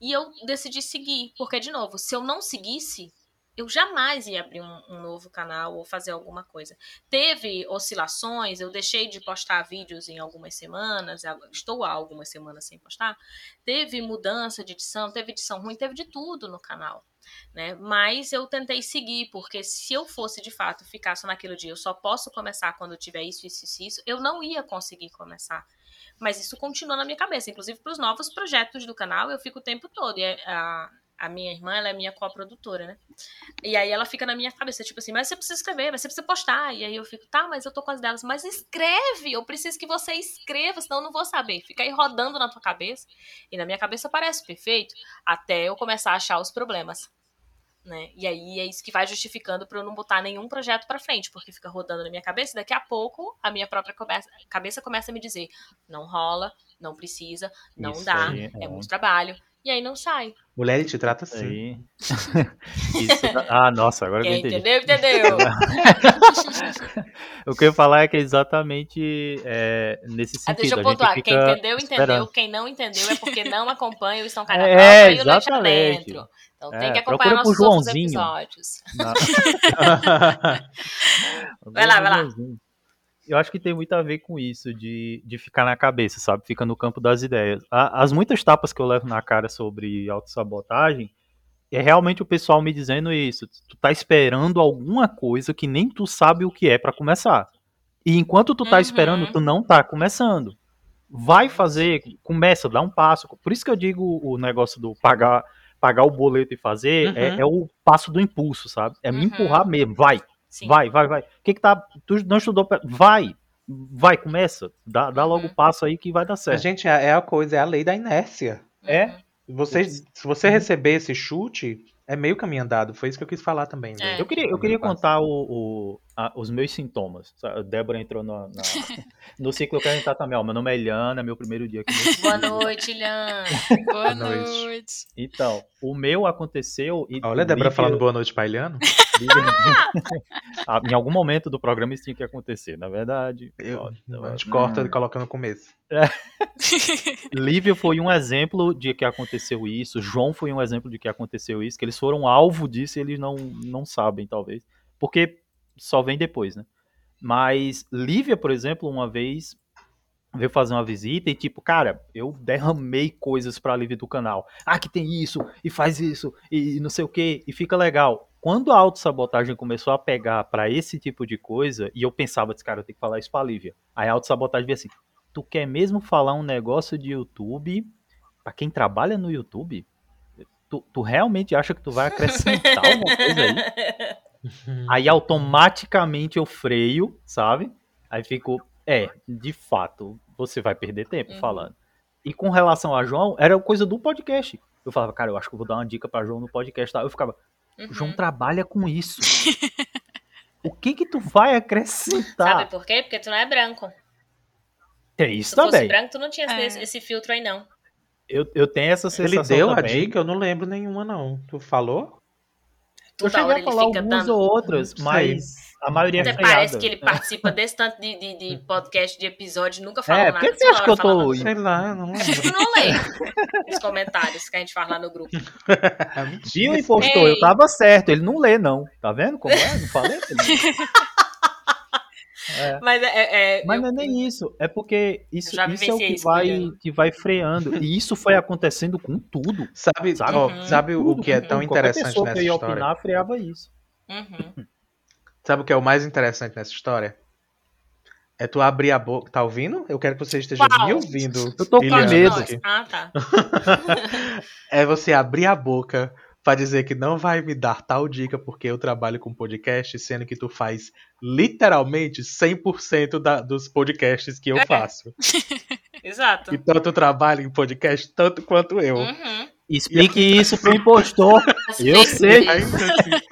E eu decidi seguir, porque, de novo, se eu não seguisse, eu jamais ia abrir um, um novo canal ou fazer alguma coisa. Teve oscilações, eu deixei de postar vídeos em algumas semanas, estou há algumas semanas sem postar. Teve mudança de edição, teve edição ruim, teve de tudo no canal. Né? Mas eu tentei seguir, porque se eu fosse de fato ficar só naquele dia, eu só posso começar quando tiver isso, isso, isso, isso, eu não ia conseguir começar. Mas isso continua na minha cabeça, inclusive para os novos projetos do canal, eu fico o tempo todo. E a, a minha irmã, ela é minha coprodutora, né? E aí ela fica na minha cabeça, tipo assim, mas você precisa escrever, mas você precisa postar. E aí eu fico, tá, mas eu tô com as delas, mas escreve, eu preciso que você escreva, senão eu não vou saber. Fica aí rodando na tua cabeça. E na minha cabeça parece perfeito, até eu começar a achar os problemas. Né? E aí é isso que vai justificando para eu não botar nenhum projeto para frente, porque fica rodando na minha cabeça, e daqui a pouco a minha própria cabeça, cabeça começa a me dizer: não rola, não precisa, não Isso dá, é é. muito trabalho. E aí não sai. Mulher, ele te trata assim. Ah, nossa, agora que eu Quem entendi. entendeu, entendeu. O que eu ia falar é que é exatamente é, nesse Ah, sentido. deixa eu a gente pontuar. Quem entendeu, entendeu. esperando. Quem não entendeu é porque não acompanha o Estão Cai na É, e o Leite exatamente. Adentro. Então É, tem que acompanhar nossos outros Joãozinho. episódios. Vai lá, vai lá. Eu acho que tem muito a ver com isso, de, de ficar na cabeça, sabe? Fica no campo das ideias. A- As muitas tapas que eu levo na cara sobre autossabotagem é realmente o pessoal me dizendo isso. Tu tá esperando alguma coisa que nem tu sabe o que é pra começar. E enquanto tu tá Uhum. esperando, tu não tá começando. Vai fazer, começa, dá um passo. Por isso que eu digo o negócio do pagar pagar o boleto e fazer, Uhum. é, é o passo do impulso, sabe? É me Uhum. empurrar mesmo. Vai, Sim. vai, vai, vai. O que que tá. Tu não estudou. pra- Vai, vai, começa. Dá, dá logo o Uhum. passo aí que vai dar A certo. gente, é é a coisa, é a lei da inércia. É. Você, se você receber esse chute, é meio caminho andado. Foi isso que eu quis falar também. né? É. Eu queria, eu queria contar o, o- a- os meus sintomas. A Débora entrou no, na- no ciclo que a gente tá também. Ó, meu nome é Eliana, meu primeiro dia aqui. no Boa noite, Lian. Boa noite. Então, o meu aconteceu. E Olha a Débora Lívia- falando boa noite, Pailiano. Ah, em algum momento do programa isso tinha que acontecer, na verdade. Eu, a gente corta e coloca no começo. Lívia foi um exemplo de que aconteceu isso, João foi um exemplo de que aconteceu isso, que eles foram alvo disso e eles não, não sabem, talvez. Porque só vem depois, né? Mas Lívia, por exemplo, uma vez veio fazer uma visita e tipo, cara, eu derramei coisas pra Lívia do canal. Ah, que tem isso, e faz isso, e não sei o que, e fica legal. Quando a autossabotagem começou a pegar pra esse tipo de coisa, e eu pensava, disse, cara, eu tenho que falar isso pra Lívia. Aí a autossabotagem veio assim, tu quer mesmo falar um negócio de YouTube pra quem trabalha no YouTube? Tu, tu realmente acha que tu vai acrescentar alguma coisa aí? Aí automaticamente eu freio, sabe? Aí fico, é, de fato, você vai perder tempo Uhum. falando. E com relação a João, era coisa do podcast. Eu falava, cara, eu acho que eu vou dar uma dica pra João no podcast. tá? Eu ficava, Uhum. João trabalha com isso. o que que tu vai acrescentar? Sabe por quê? Porque tu não é branco. Tem isso Se tu fosse também. branco, tu não tinha É. esse, esse filtro aí, não. Eu, eu tenho essa sensação Ele deu a também. dica? Eu não lembro nenhuma, não. Tu falou? Toda Eu cheguei hora a falar algumas ou outras, mas a maioria é Até freada. parece que ele participa desse tanto de, de, de podcast, de episódio, nunca fala É, nada. por que você acha que eu tô... Sei lá, eu não lembro. Não lê os comentários que a gente faz lá no grupo. É. Viu, impostor? Ei. Eu tava certo. Ele não lê, não. Tá vendo como é? Não falei? É. Mas é. é- é- Mas eu- não é nem isso. É porque isso, isso é o que isso, vai, que vai freando. E isso foi acontecendo com tudo. Sabe, Sabe? Uhum. sabe o que é tão. Qualquer interessante pessoa nessa que ia história? opinar freava isso. Uhum. Sabe o que é o mais interessante nessa história? É tu abrir a boca. Tá ouvindo? Eu quero que você esteja Qual? me ouvindo. Eu tô com medo. Nós. Ah, tá. É você abrir a boca pra dizer que não vai me dar tal dica porque eu trabalho com podcast, sendo que tu faz literalmente 100% da, dos podcasts que eu É. faço. Exato. Então tu trabalha em podcast tanto quanto eu. Uhum. Explique isso pro impostor. Eu sei. Assim,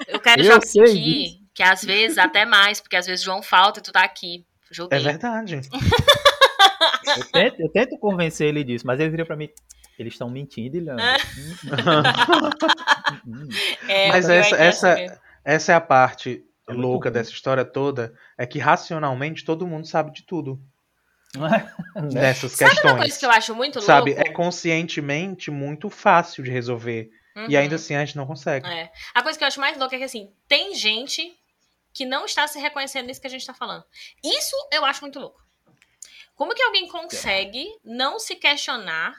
Eu quero Eu já sei aqui que às vezes até mais, porque às vezes João falta e tu tá aqui. é Joguei. verdade. Eu tento, eu tento convencer ele disso, mas ele vira pra mim. Eles estão mentindo, Ilhana. É. É, Mas é essa- é essa-. Essa é a parte É louca ruim. dessa história toda. É que racionalmente todo mundo sabe de tudo nessas Sabe uma questões. coisa que eu acho muito Sabe? louco? É conscientemente muito fácil de resolver. E Uhum. ainda assim a gente não consegue. É. A coisa que eu acho mais louca é que, assim, tem gente que não está se reconhecendo nisso que a gente tá falando. Isso eu acho muito louco. Como que alguém consegue não se questionar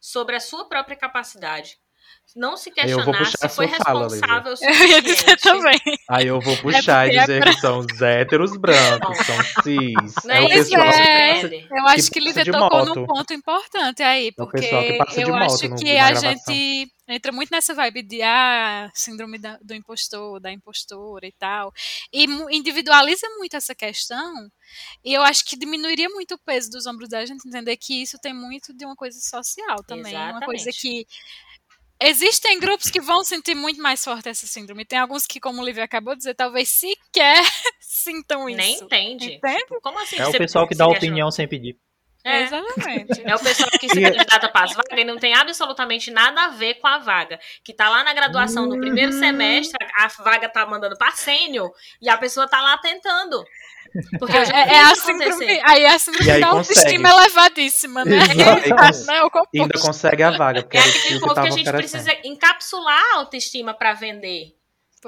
sobre a sua própria capacidade? Não se questionar se foi fala, responsável o Eu ia dizer também. Aí eu vou puxar e porque dizer que são os héteros brancos, são cis. Não é é o pessoal é. que. Eu acho que de tocou num ponto importante aí, É porque eu acho que a gravação. gente entra muito nessa vibe de ah, síndrome da- do impostor, da impostora e tal, e individualiza muito essa questão, e eu acho que diminuiria muito o peso dos ombros da gente entender que isso tem muito de uma coisa social também, uma coisa Exatamente. que Existem grupos que vão sentir muito mais forte essa síndrome. Tem alguns que, como o Lívia acabou de dizer, talvez sequer sintam isso. Nem entende. Entende? Tipo, como assim? É o pessoal que dá opinião sem pedir. É. Exatamente. É o pessoal que se E- candidata para as vagas e não tem absolutamente nada a ver com a vaga. Que tá lá na graduação no primeiro Uhum. semestre, a vaga tá mandando para sênior e a pessoa tá lá tentando. Porque já É, vi é a síndrome, aí é a síndrome aí da autoestima elevadíssima, né? Exato, e cons- é E ainda consegue a vaga, porque É aquele que povo que tava a gente oferecendo. precisa encapsular a autoestima para vender.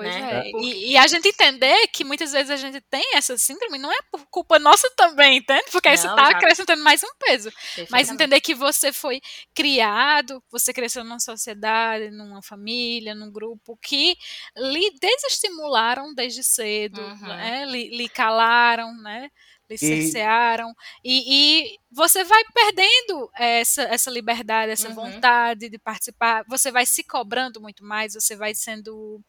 Pois né? é. E, e a gente entender que muitas vezes a gente tem essa síndrome não é por culpa nossa também, entende? Porque aí você Não, tá exato. acrescentando mais um peso. Mas entender que você foi criado, você cresceu numa sociedade, numa família, num grupo que lhe desestimularam desde cedo, Uhum. né? lhe, lhe calaram, né? Lhe cercearam. E, e você vai perdendo essa, essa liberdade, essa Uhum. vontade de participar. Você vai se cobrando muito mais, você vai sendo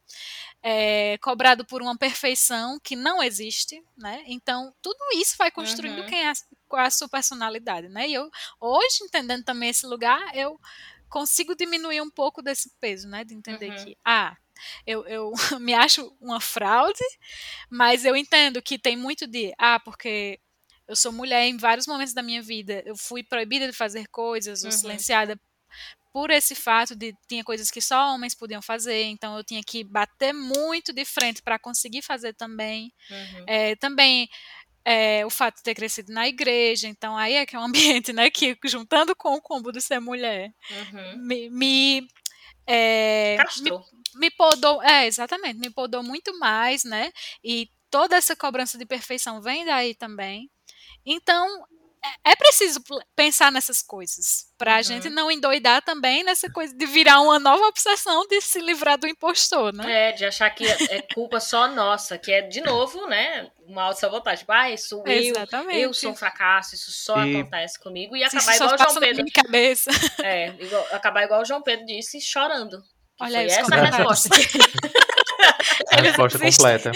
é, cobrado por uma perfeição que não existe, né? Então, tudo isso vai construindo Uhum. quem é, qual é a sua personalidade, né? E eu, hoje, entendendo também esse lugar, eu consigo diminuir um pouco desse peso, né? De entender Uhum. que, ah, eu, eu me acho uma fraude, mas eu entendo que tem muito de, ah, porque eu sou mulher em vários momentos da minha vida, eu fui proibida de fazer coisas, ou Uhum. silenciada por esse fato de tinha coisas que só homens podiam fazer, então eu tinha que bater muito de frente para conseguir fazer também. Uhum. É, também é, o fato de ter crescido na igreja, então aí é que é um ambiente, né, que juntando com o combo de ser mulher, Uhum. me, me, é, me me podou, é, exatamente, me podou muito mais, né? E toda essa cobrança de perfeição vem daí também. Então, é, é preciso pensar nessas coisas, pra Uhum. gente não endoidar também nessa coisa de virar uma nova obsessão de se livrar do impostor, né? É, de achar que é culpa só nossa, que é, de novo, né, uma autossabotagem. Tipo, ah, eu, Exatamente. eu sou um fracasso, isso só E- acontece comigo. E acabar isso igual João Pedro. minha cabeça. É, igual- acabar igual o João Pedro disse, chorando. Olha foi essa a resposta. A resposta completa.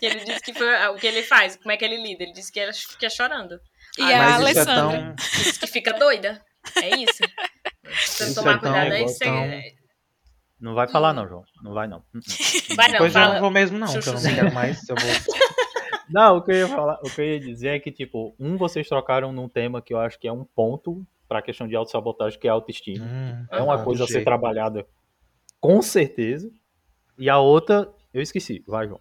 ele disse que foi o que ele faz, como é que ele lida. Ele disse que, era, que é chorando. E Ah, a Mas isso é Alessandra. tão. Ele disse que fica doida. É isso. Se Isso você tomar é tão- cuidado aí, é você... tão- Não vai falar, não, João. Não vai, não. Uh-uh. Vai não, Pois eu fala. não vou mesmo, não, que eu não quero mais. Eu vou... Não, o que eu ia falar, o que eu ia dizer é que, tipo, um, vocês trocaram num tema que eu acho que é um ponto pra questão de autossabotagem, que é a autoestima. Hum, É uma ah, coisa a ser trabalhada com certeza. E a outra, eu esqueci. Vai, João.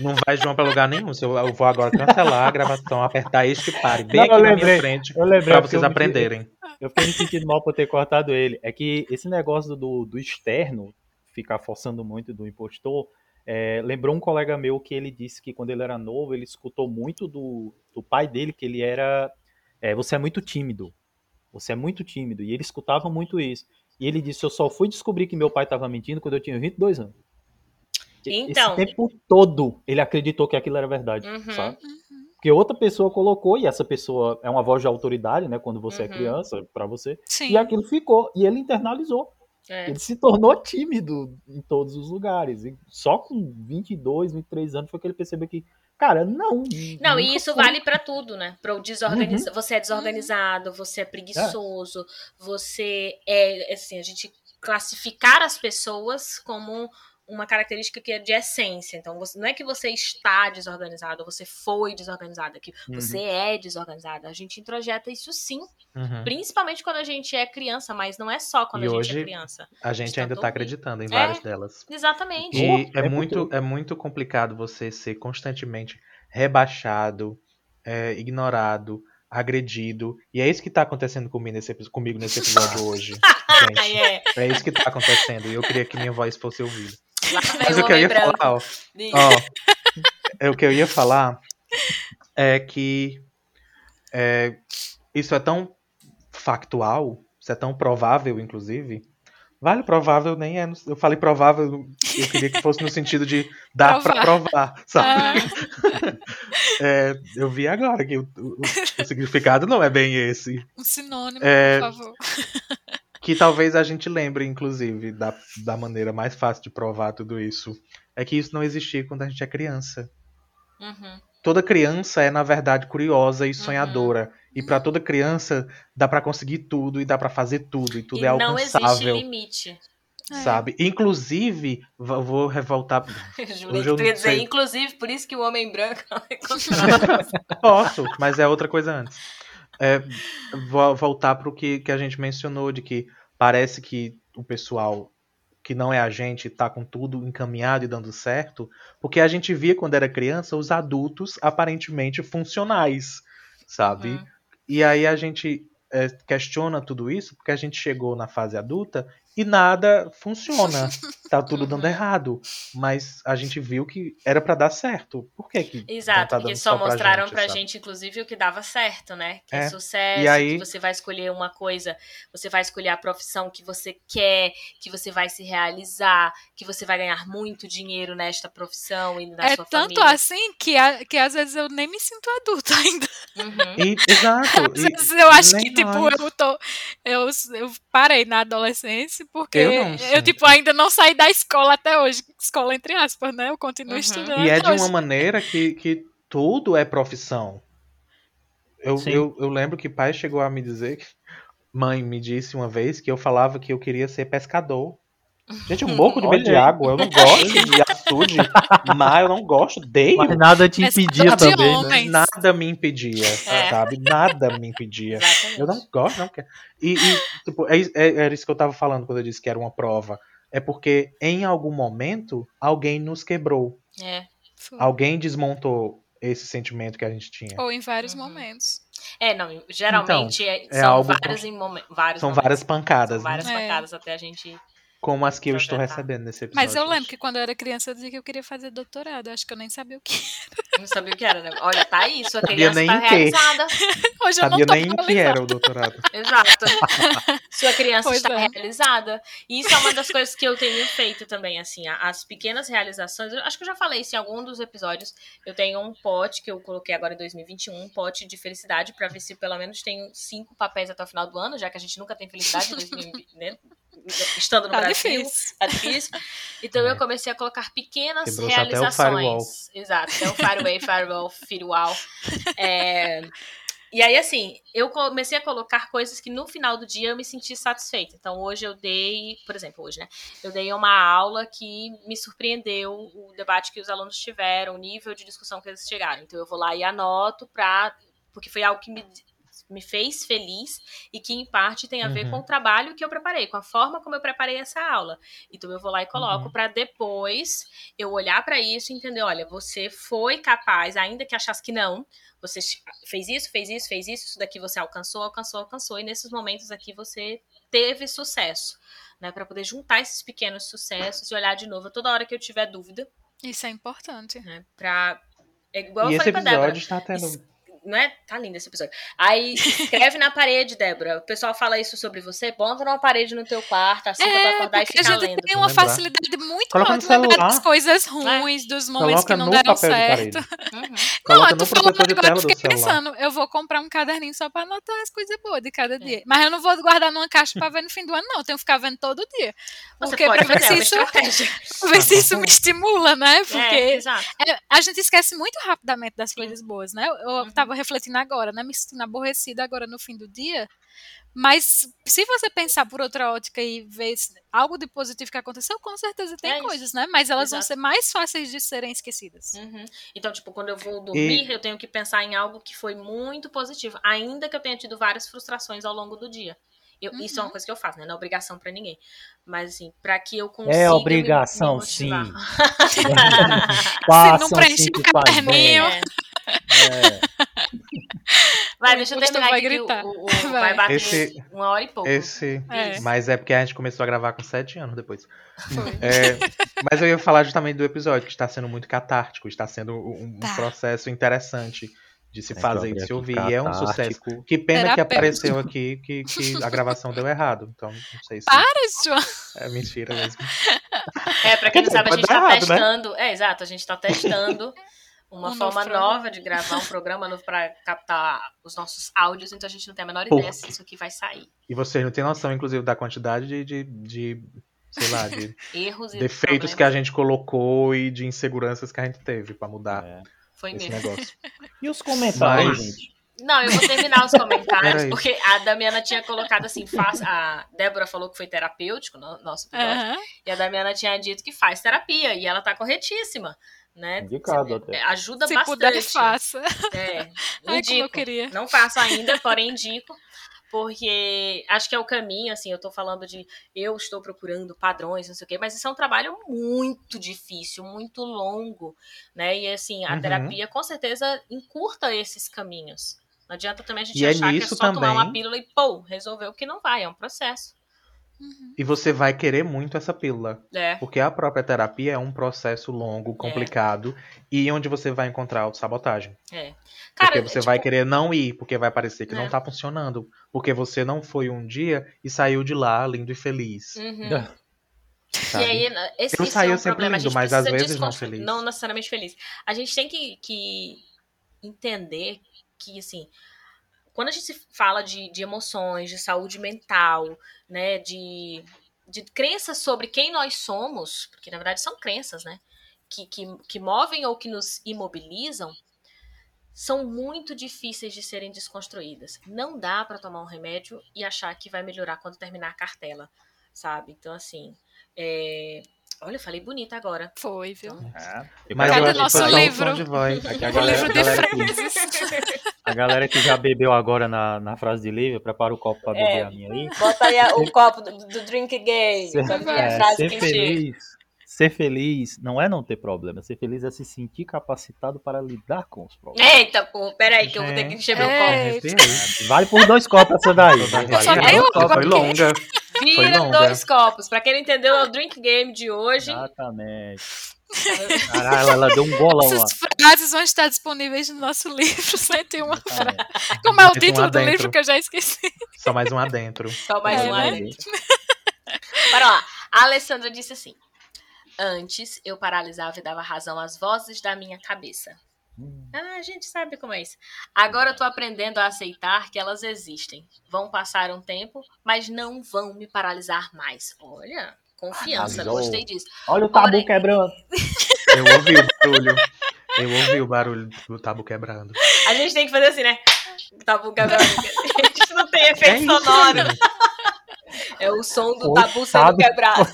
Não vai João pra lugar nenhum. Se Eu eu vou agora cancelar a gravação, apertar este pare bem Não, aqui eu na minha lembrei. frente lembrei pra vocês eu me- aprenderem. Eu fiquei me sentindo mal por ter cortado ele. É que esse negócio do, do externo, ficar forçando muito do impostor, é, lembrou um colega meu que ele disse que quando ele era novo, ele escutou muito do, do pai dele que ele era. é, você é muito tímido. Você é muito tímido. E ele escutava muito isso. E ele disse: Eu só fui descobrir que meu pai estava mentindo quando eu tinha 22 anos. Então- Esse tempo todo ele acreditou que aquilo era verdade, Uhum. sabe? Porque outra pessoa colocou, e essa pessoa é uma voz de autoridade, né? Quando você é Uhum. criança, pra você. Sim. E aquilo ficou. E ele internalizou. É. Ele se tornou tímido em todos os lugares. E só com 22, 23 anos foi que ele percebeu que, cara, não. Não, e isso fui. vale pra tudo, né? Para o desorganiza... Uhum. Você é desorganizado, você é preguiçoso, você é assim, a gente classificar as pessoas como uma característica que é de essência. Então, você, não é que você está desorganizado, você foi desorganizado, é que Uhum. você é desorganizado. A gente introjeta isso sim, Uhum. principalmente quando a gente é criança, mas não é só quando E a gente hoje- é criança. A gente Está ainda tá todo- acreditando em É. várias delas. Exatamente. E é, é muito, é muito complicado você ser constantemente rebaixado, é, ignorado, agredido. E é isso que tá acontecendo comigo nesse, comigo nesse episódio hoje. Gente, é. é isso que tá acontecendo. E eu queria que minha voz fosse ouvida. Lá Mas o que eu ia branco. falar, ó, ó, é o que eu ia falar é que é, isso é tão factual, isso é tão provável, inclusive. Vale, provável nem é. no- Eu falei provável, eu queria que fosse no sentido de dar pra provar, sabe? Ah, É, eu vi agora que o, o- o significado não é bem esse. um sinônimo, É, por favor. Que talvez a gente lembre, inclusive, da, da maneira mais fácil de provar tudo isso. É que isso não existia quando a gente é criança. Uhum. Toda criança é, na verdade, curiosa Uhum. e sonhadora. E pra toda criança dá pra conseguir tudo e dá pra fazer tudo. E tudo e é não existe alcançável, limite. É. sabe? Inclusive, v- vou revoltar. Hoje que eu tu ia não dizer, sei. inclusive, por isso que o homem branco não é Posso, mas é outra coisa antes. É, voltar pro que, que a gente mencionou, de que parece que o pessoal que não é a gente tá com tudo encaminhado e dando certo, porque a gente via quando era criança os adultos aparentemente funcionais, sabe? Uhum. E aí a gente é, questiona tudo isso porque a gente chegou na fase adulta e nada funciona. Tá tudo dando errado. Mas a gente viu que era pra dar certo. Por que que Exato, tá porque dando só pra mostraram gente, pra sabe? gente, inclusive, o que dava certo, né? Que é, É, sucesso, e aí- que você vai escolher uma coisa, você vai escolher a profissão que você quer, que você vai se realizar, que você vai ganhar muito dinheiro nesta profissão e na É sua tanto família. assim que, a- que às vezes eu nem me sinto adulta ainda. Uhum. E- exato. Às e vezes eu acho que, tipo, nós. eu tô. Eu, eu parei na adolescência porque Eu eu, não sinto. tipo, ainda não saí da escola até hoje. Escola entre aspas, né? Eu continuo Uhum. estudando. E é de uma maneira que, que tudo é profissão. Eu, eu, eu lembro que pai chegou a me dizer. Mãe me disse uma vez que eu falava que eu queria ser pescador. Gente, eu morro de medo de água, eu não gosto de açude, mar, eu não gosto, odeio. Mas nada te impedia também, né? Nada me impedia, É. sabe? Nada me impedia. Exatamente. Eu não gosto, não quero. E, e, tipo, é, é- era isso que eu tava falando quando eu disse que era uma prova. É porque em algum momento alguém nos quebrou. É. Foi. Alguém desmontou esse sentimento que a gente tinha. Ou em vários Uhum. momentos. É, não, geralmente é- é são algo- vários, em momen- vários São momentos. várias pancadas, São várias né? É. pancadas até a gente. Como as que eu estou recebendo nesse episódio. Mas eu lembro que quando eu era criança eu dizia que eu queria fazer doutorado. Acho que eu nem sabia o que. Não sabia o que era, né? Olha, tá aí, sua Sabia criança nem tá em quê. realizada. Hoje eu não Sabia tô nem o que era o doutorado. Exato. Sua criança Pois está é. realizada. E isso é uma das coisas que eu tenho feito também, assim, as pequenas realizações. Eu acho que eu já falei isso em algum dos episódios. Eu tenho um pote que eu coloquei agora em 2021, um pote de felicidade, pra ver se pelo menos tenho cinco papéis até o final do ano, já que a gente nunca tem felicidade em 2020, né? estando no Tá Brasil. difícil. Tá difícil. Então É. eu comecei a colocar pequenas Quebrou-se até o realizações. Exato, até o Fireway, Firewall, Firewall. É, E aí, assim, eu comecei a colocar coisas que no final do dia eu me senti satisfeita. Então, hoje eu dei, por exemplo, hoje, né? Eu dei uma aula que me surpreendeu o debate que os alunos tiveram, o nível de discussão que eles chegaram. Então, eu vou lá e anoto pra. Porque foi algo que me, me fez feliz e que, em parte, tem a ver Uhum. com o trabalho que eu preparei, com a forma como eu preparei essa aula. Então, eu vou lá e coloco Uhum. pra depois eu olhar pra isso e entender: olha, você foi capaz, ainda que achasse que não, você fez isso, fez isso, fez isso, isso daqui você alcançou, alcançou, alcançou, e nesses momentos aqui você teve sucesso, né? Para poder juntar esses pequenos sucessos e olhar de novo toda hora que eu tiver dúvida, Isso é importante. né? Pra. É igual E eu esse falei pra Débora. episódio está tendo. Não é? Tá lindo esse episódio. Aí escreve na parede, Débora. O pessoal fala isso sobre você, bota numa parede no teu quarto, assim pra É, acordar e porque a ficar gente lendo. tem uma facilidade muito Coloca maior de lembrar das coisas ruins, dos momentos Coloca que não deram de certo. parede. Uhum. Não, eu tô falando de agora, eu fiquei pensando, eu vou comprar um caderninho só pra anotar as coisas boas de É. cada dia. Mas eu não vou guardar numa caixa pra ver no fim do ano, não. Eu tenho que ficar vendo todo dia. Você Porque pode pra ver fazer se uma isso, pra ver se isso me estimula, né? É, Porque exato. é, a gente esquece muito rapidamente das coisas boas, né? Eu, eu Uhum. tava refletindo agora, né? Me sentindo aborrecida agora no fim do dia. Mas se você pensar por outra ótica e ver se- algo de positivo que aconteceu, com certeza tem É coisas, né? Mas elas vão Exato. ser mais fáceis de serem esquecidas. Uhum. Então, tipo, quando eu vou dormir, eu tenho que pensar em algo que foi muito positivo, ainda que eu tenha tido várias frustrações ao longo do dia. Eu- Isso é uma Uhum. coisa que eu faço, né? Não é obrigação pra ninguém. Mas, assim, pra que eu consiga. É me- obrigação, me sim. motivar. Façam preencher assim o caderninho. É. É. Vai, O deixa eu terminar vai gritar. O, o- Vai. vai bater Esse- uma hora e pouco. Esse. É. Mas é porque a gente começou a gravar com sete anos depois. É, mas eu ia falar justamente do episódio, que está sendo muito catártico, está sendo um, Tá. processo interessante de se que fazer, de se ouvir. E é um sucesso. Que pena que apareceu aqui que, que a gravação deu errado. Então, não sei se Para, João. é mentira mesmo. É, pra quem não sabe, a gente tá errado, né? testando. É, exato, a gente tá testando uma Um forma programa. nova de gravar um programa novo pra captar os nossos áudios, então a gente não tem a menor ideia se isso aqui vai sair. E vocês não têm noção, inclusive, da quantidade de, de, de, sei lá, de Erros e defeitos que a problemas. gente colocou e de inseguranças que a gente teve pra mudar É. Foi esse mesmo. negócio. E os comentários, Mas- gente? Não, eu vou terminar os comentários, porque a Damiana tinha colocado assim, faz, a Débora falou que foi terapêutico no nosso episódio, Aham. e a Damiana tinha dito que faz terapia, e ela tá corretíssima, né? Indicado É, até. Ajuda Se bastante. puder, faça. É, Ai, eu queria. Não faço ainda, porém indico. Porque acho que é o caminho, assim, eu tô falando de eu estou procurando padrões, não sei o quê, mas isso é um trabalho muito difícil, muito longo, né? E assim, a Uhum. terapia com certeza encurta esses caminhos. Não adianta também a gente E é achar que é só tomar uma também- pílula e pô, resolveu que não vai, é um processo. Uhum. E você vai querer muito essa pílula. É. Porque a própria terapia é um processo longo, complicado, e onde você vai encontrar autossabotagem. É. Porque você tipo, vai querer não ir, porque vai parecer que É. não tá funcionando. Porque você não foi um dia e saiu de lá lindo e feliz. uhum. E sabe? aí, né, esse, Eu isso saía é um sempre lindo, mas às vezes não feliz. Não necessariamente feliz. A gente tem que, que entender que, assim, quando a gente fala de, de emoções, de saúde mental, né, de, de crenças sobre quem nós somos, porque na verdade são crenças, né, que, que, que movem ou que nos imobilizam, são muito difíceis de serem desconstruídas. Não dá pra tomar um remédio e achar que vai melhorar quando terminar a cartela, sabe? Então, assim, é... olha, eu falei bonita agora. Foi, viu? Então, É. Mas Cadê eu nosso livro? de voz. Aqui a O galera, livro de frases. a galera que já bebeu agora na, na frase de Lívia, prepara o copo pra beber É. a minha aí. Bota aí a- o copo do, do drink game. Ser, é, ser feliz. Ser feliz não é não ter problema. Ser feliz é se sentir capacitado para lidar com os problemas. Eita, pô, peraí, que eu vou ter que encher meu É. copo. Vale por dois copos essa daí. Vai, só vai, tenho foi aqui. longa. Vira dois copos. Pra quem não entendeu, é o drink game de hoje. Exatamente. Caralho, ela, ela deu um bolão lá. Essas frases vão estar disponíveis no nosso livro, 101 frases. Como é o um título do adentro. livro que eu já esqueci? Só mais um adentro. Só mais É, um né? adendo. Bora lá. A Alessandra disse assim. Antes, eu paralisava e dava razão às vozes da minha cabeça. Ah, a gente sabe como é isso. Agora eu tô aprendendo a aceitar que elas existem. Vão passar um tempo, mas não vão me paralisar mais. Olha, confiança, Arrasou. gostei disso. Olha o tabu Porém- quebrando. Eu ouvi o barulho. Eu ouvi o barulho do tabu quebrando. A gente tem que fazer assim, né? Tabu quebrando. A gente não tem efeito É isso, sonoro. gente. É o som do Coitado. tabu sendo quebrado.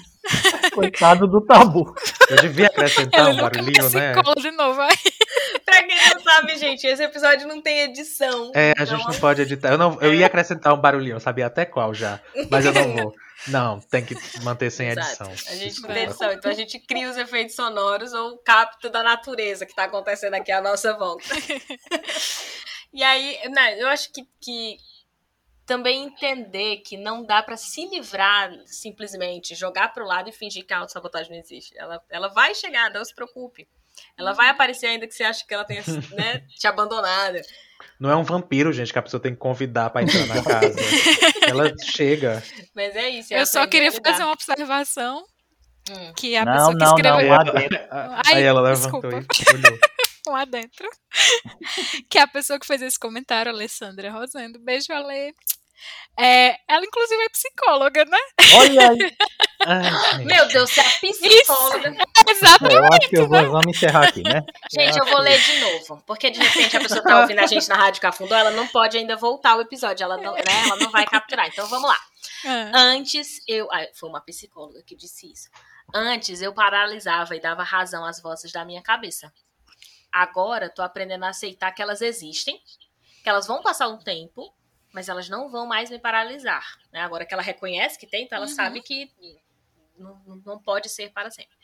Coitado do tabu. Eu devia acrescentar Ele um nunca barulhinho, né? cola de novo. Ai, pra quem não sabe, gente, esse episódio não tem edição. É, a Então, gente não pode editar. Eu, não, eu ia acrescentar um barulhinho, eu sabia até qual já. Mas eu não vou. Não, tem que manter sem Exato. edição. A gente não Exato. tem edição, então a gente cria os efeitos sonoros ou capta da natureza que tá acontecendo aqui à nossa volta. e aí, né, eu acho que, que também entender que não dá pra se livrar simplesmente, jogar pro lado e fingir que a autossabotagem não existe. Ela, ela vai chegar, não se preocupe. Ela vai aparecer ainda que você acha que ela tenha né, te abandonado. Não é um vampiro, gente, que a pessoa tem que convidar pra entrar na casa. Ela chega. Mas é isso. Eu só queria fazer uma observação. Hum. Que a Não, pessoa que não, escreveu não, lá dentro. Ai, Aí ela levantou desculpa. e olhou. um adentro. que a pessoa que fez esse comentário, Alessandra Rosendo. Beijo, Ale. É, ela, inclusive, é psicóloga, né? Olha aí. Ai. Meu Deus, você é psicóloga. Exatamente. Eu acho que eu vou, vamos encerrar aqui, né? Gente, eu vou ler de novo. Porque de repente a pessoa tá ouvindo a gente na Rádio Cafundó, ela não pode ainda voltar o episódio. Ela não, né, ela não vai capturar. Então vamos lá. Ah, Antes eu. ah, foi uma psicóloga que disse isso. Antes eu paralisava e dava razão às vozes da minha cabeça. Agora tô aprendendo a aceitar que elas existem, que elas vão passar um tempo, mas elas não vão mais me paralisar. Né? Agora que ela reconhece que tem, então ela Uhum. sabe que não, não- pode ser para sempre.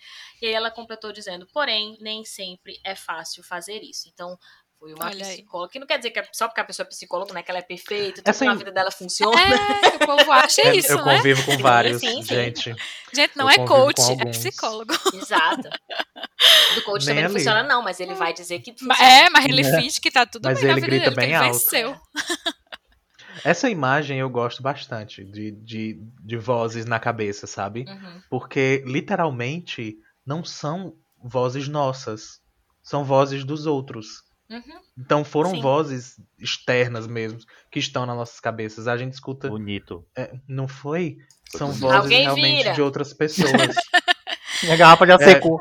E aí ela completou dizendo: porém, nem sempre é fácil fazer isso. Então. Foi uma Olha aí. psicóloga. Que não quer dizer que é só porque a pessoa é psicóloga, né? Que ela é perfeita, tudo Essa na vida dela funciona. É, o povo acha É, isso, eu né? convivo com vários, sim, sim. gente. Gente, não é coach, é psicólogo. Exato. Do coach Nem também não funciona, não, mas ele vai dizer que funciona. É, mas ele finge que tá tudo Mas bem na vida grita dele, que bem ele alto. venceu. Essa imagem eu gosto bastante de, de, de vozes na cabeça, sabe? Uhum. Porque literalmente não são vozes nossas, são vozes dos outros. Uhum. Então foram Sim. vozes externas mesmo que estão nas nossas cabeças. A gente escuta, Bonito. é, não foi? São vozes Alguém realmente vira. de outras pessoas. Minha garrafa já secou.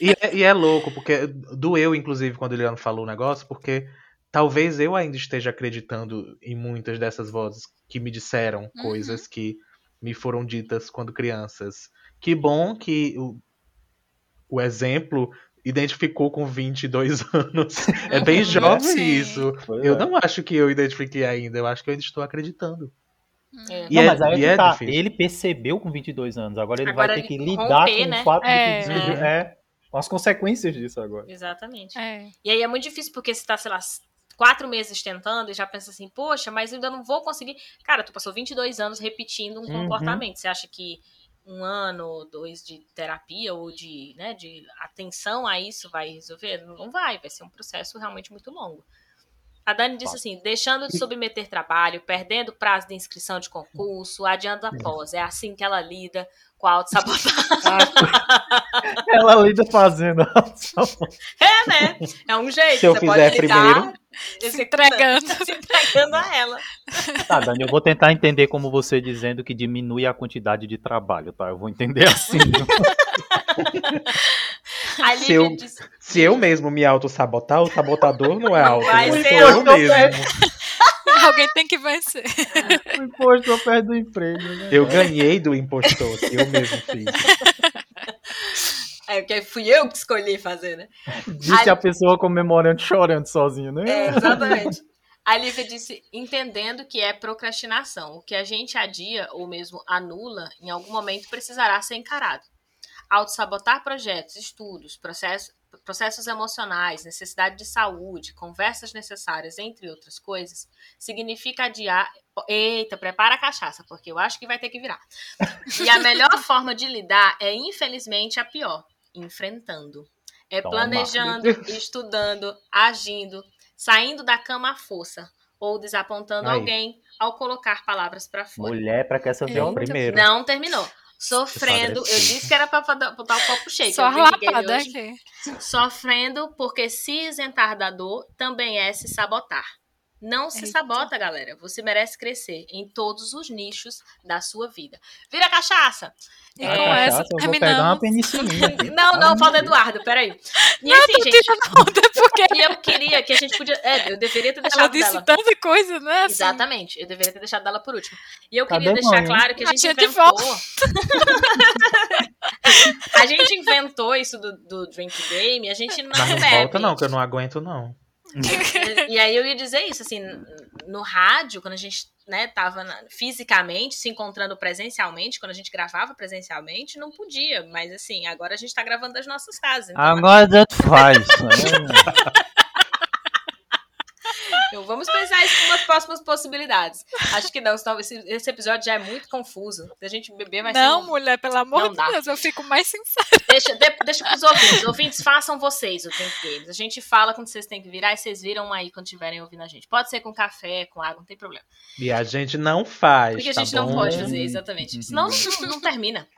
E é, e é louco, porque doeu, inclusive, quando o Leandro falou o negócio, porque talvez eu ainda esteja acreditando em muitas dessas vozes que me disseram Uhum. coisas que me foram ditas quando crianças. Que bom que o, o exemplo identificou com 22 anos. É bem Uhum, jovem sim. isso. Pois Eu é. não acho que eu identifiquei ainda, eu acho que eu ainda estou acreditando. É. E não, é- mas aí e que é tá. Ele percebeu com 22 anos. Agora ele Agora vai ter ele que lidar romper, com né? o fato É. de que descobriu. É. Com as consequências disso agora. Exatamente. É. E aí é muito difícil, porque você tá, sei lá, quatro meses tentando e já pensa assim, poxa, mas eu ainda não vou conseguir. Cara, tu passou 22 anos repetindo um Uhum. comportamento. Você acha que um ano ou dois de terapia ou de, né, de atenção a isso vai resolver? Não vai, vai ser um processo realmente muito longo. A Dani disse assim: deixando de submeter trabalho, perdendo prazo de inscrição de concurso, adiando a pós. É assim que ela lida com a autossabotagem. Ela lida fazendo. É, né? É um jeito. Se eu você fizer pode lidar primeiro. Se entregando. se entregando a ela. Tá, Dani, eu vou tentar entender como você dizendo que diminui a quantidade de trabalho, tá? Eu vou entender assim. A Se eu- disse. Se eu mesmo me auto-sabotar, o sabotador não é auto. Vai eu ser sou eu auto- mesmo. Alguém tem que vencer. o imposto perde do emprego, né? Eu ganhei do impostor, eu mesmo fiz. É, porque fui eu que escolhi fazer, né? Disse a pessoa comemorando, chorando sozinho, né? É, exatamente. A Lívia disse, entendendo que é procrastinação. O que a gente adia ou mesmo anula, em algum momento precisará ser encarado. Autossabotar projetos, estudos, processos, processos emocionais, necessidade de saúde, conversas necessárias, entre outras coisas, significa adiar. Eita, prepara a cachaça, porque eu acho que vai ter que virar. E a melhor forma de lidar é, infelizmente, a pior: enfrentando. É Toma. planejando, estudando, agindo, saindo da cama à força ou desapontando Aí. alguém ao colocar palavras para fora. Mulher, pra que essa É o primeiro. Não terminou. Sofrendo, eu disse que era pra botar o copo cheio. Só lapada aqui. Sofrendo porque se isentar da dor também é se sabotar. Não se Eita. sabota, galera. Você merece crescer em todos os nichos da sua vida. Vira cachaça! E É, com Cachaça, essa, eu vou pegar uma terminamos. penicilina. aqui. Não, não, falta Eduardo, peraí. E assim, Não, gente, não, porque e eu queria que a gente podia. É, eu deveria ter ela deixado disse dela. tanta coisa, né? assim. Exatamente, eu deveria ter deixado dela por último. E eu Cadê queria deixar mãe? claro que a A gente gente inventou. a gente inventou isso do, do Drink Game, a gente não Mas não bebe. volta não, que eu não aguento não. E aí eu ia dizer isso, assim, no rádio, quando a gente, né, tava na- fisicamente, se encontrando presencialmente, quando a gente gravava presencialmente, não podia. Mas assim, agora a gente tá gravando das nossas casas. Então, Agora tanto faz. Vamos pensar isso com umas próximas possibilidades. Acho que não, senão esse, esse episódio já é muito confuso. Se a gente beber vai Não, ser. um- mulher, pelo amor Não de dá. Deus, eu fico mais sincera. Deixa, de, deixa pros ouvintes. Ouvintes, façam vocês o Drink Games. A gente fala quando vocês têm que virar e vocês viram aí quando estiverem ouvindo a gente. Pode ser com café, com água, não tem problema. E a gente não faz. Porque a tá gente não bom? pode fazer, exatamente. Uhum. Senão não, não termina.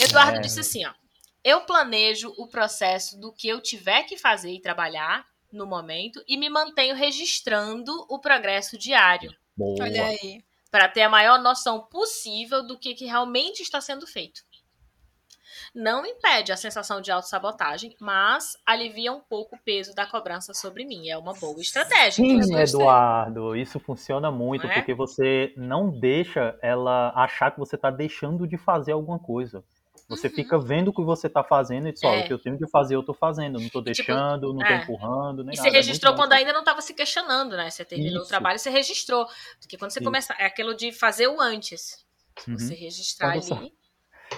Eduardo É. disse assim, ó. Eu planejo o processo do que eu tiver que fazer e trabalhar no momento e me mantenho registrando o progresso diário Boa. Olha aí. para ter a maior noção possível do que, que realmente está sendo feito. Não impede a sensação de autossabotagem, mas alivia um pouco o peso da cobrança sobre mim. É uma boa estratégia. Sim. Eduardo, isso funciona muito, é? porque você não deixa ela achar que você tá deixando de fazer alguma coisa. Você Uhum. fica vendo o que você tá fazendo e diz, É. o que eu tenho de fazer eu tô fazendo, não tô E, tipo, deixando, não é. tô empurrando, nem E nada. você é registrou bom quando ainda não estava se questionando, né? Você terminou o Isso. trabalho, você registrou. Porque quando você Isso. começa, é aquilo de fazer o antes. Uhum. Você registrar Quando ali.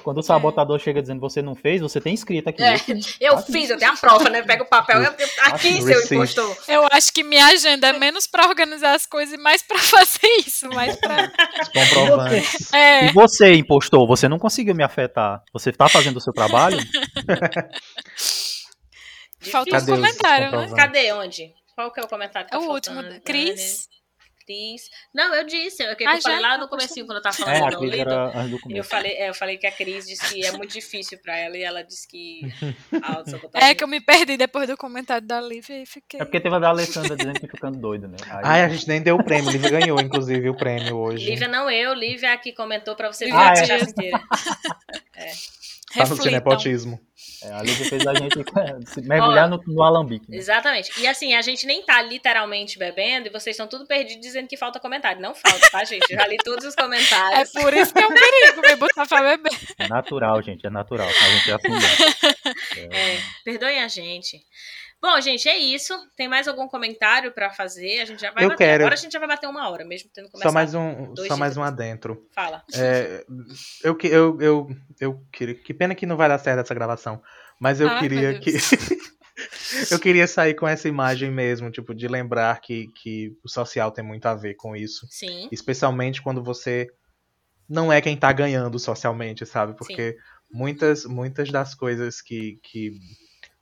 Quando o sabotador chega dizendo você não fez, você tem escrito aqui. É, eu fiz. Eu Aqui. fiz, eu tenho a prova, né? Pega o papel, eu, eu- aqui, seu impostor. Eu acho que minha agenda é menos pra organizar as coisas e mais pra fazer isso, mais comprovantes. É, E você, impostor, você não conseguiu me afetar. Você tá fazendo o seu trabalho? faltou um comentário, né? Cadê? Onde? Qual que é o comentário que É tá o último. faltando? Cris. Não, eu disse. É que Ah, eu falei lá no comecinho, poxa. quando eu tava É, falando a do Lido. era antes do Eu começo. falei, é, eu falei que a Cris disse que é muito difícil pra ela e ela disse que É que eu me perdi depois do comentário da Lívia e fiquei. É porque teve a da Alessandra dizendo que ficando doido, né? Aí- Ai, a gente nem deu o prêmio. Lívia ganhou, inclusive, o prêmio hoje. Lívia não eu, Lívia aqui comentou pra você ver Ah, a é? inteira. Tá no nepotismo. É, a Lívia fez a gente se mergulhar no, no alambique. né? Exatamente. E assim, a gente nem tá literalmente bebendo e vocês estão tudo perdidos dizendo que falta comentário. Não falta, tá, gente? Eu já li todos os É comentários. por isso que é um perigo me botar pra beber. É natural, gente, é natural. A gente é assim mesmo. É, perdoem a gente. Bom, gente, é isso. Tem mais algum comentário pra fazer? A gente já vai Eu bater. quero. Agora a gente já vai bater uma hora, mesmo tendo começado. Só mais um, só mais um adentro. Fala. É, eu, que- eu, eu, eu queria. Que pena que não vai dar certo essa gravação. Mas eu Ai, queria que. Eu queria sair com essa imagem mesmo, tipo, de lembrar que, que o social tem muito a ver com isso. Sim. Especialmente quando você não é quem tá ganhando socialmente, sabe? Porque muitas, muitas das coisas que, que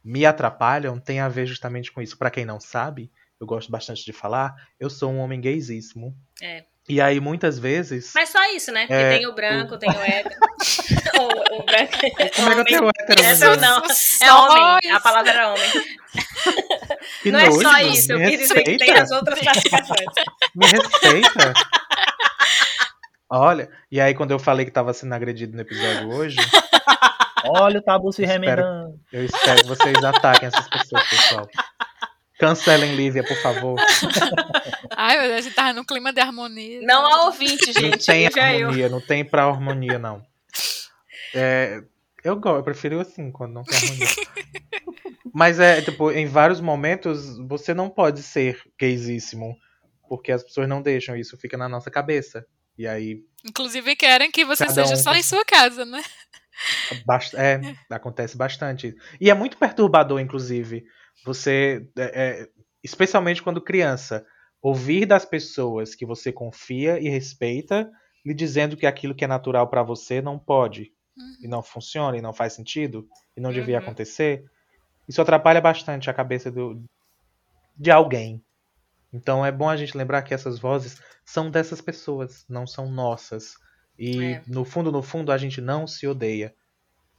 me atrapalham tem a ver justamente com isso. Pra quem não sabe, eu gosto bastante de falar, eu sou um homem gaysíssimo. É. E aí, muitas vezes. Mas só isso, né? Porque É, tem o branco, tem o hétero. o, o branco. Como é que eu tenho hétero? Hétero não. É Só homem. A isso. palavra era homem. Que não é só nojo, isso. Eu quis dizer que tem as outras classificações. Me respeita. Olha, e aí quando eu falei que tava sendo agredido no episódio hoje, Olha o tabu se Espero- remendando. eu espero que vocês ataquem essas pessoas, pessoal. Cancelem Lívia, por favor. Ai, meu Deus, a gente tava num clima de harmonia. Não há ouvinte, Não gente. tem Já eu. harmonia, não tem pra harmonia, não. É, eu gosto, eu prefiro assim, quando não tem harmonia. Mas é, tipo, em vários momentos você não pode ser gaysíssimo, porque as pessoas não deixam, isso fica na nossa cabeça. E aí, Inclusive querem que você seja um só em sua casa, né? Bast- é, acontece bastante. E é muito perturbador, inclusive, você, é, é, especialmente quando criança, ouvir das pessoas que você confia e respeita lhe dizendo que aquilo que é natural pra você não pode, e não funciona, e não faz sentido, e não devia Uhum. acontecer. Isso atrapalha bastante a cabeça do, de alguém. Então é bom a gente lembrar que essas vozes são dessas pessoas, não são nossas. E É. no fundo, no fundo, a gente não se odeia.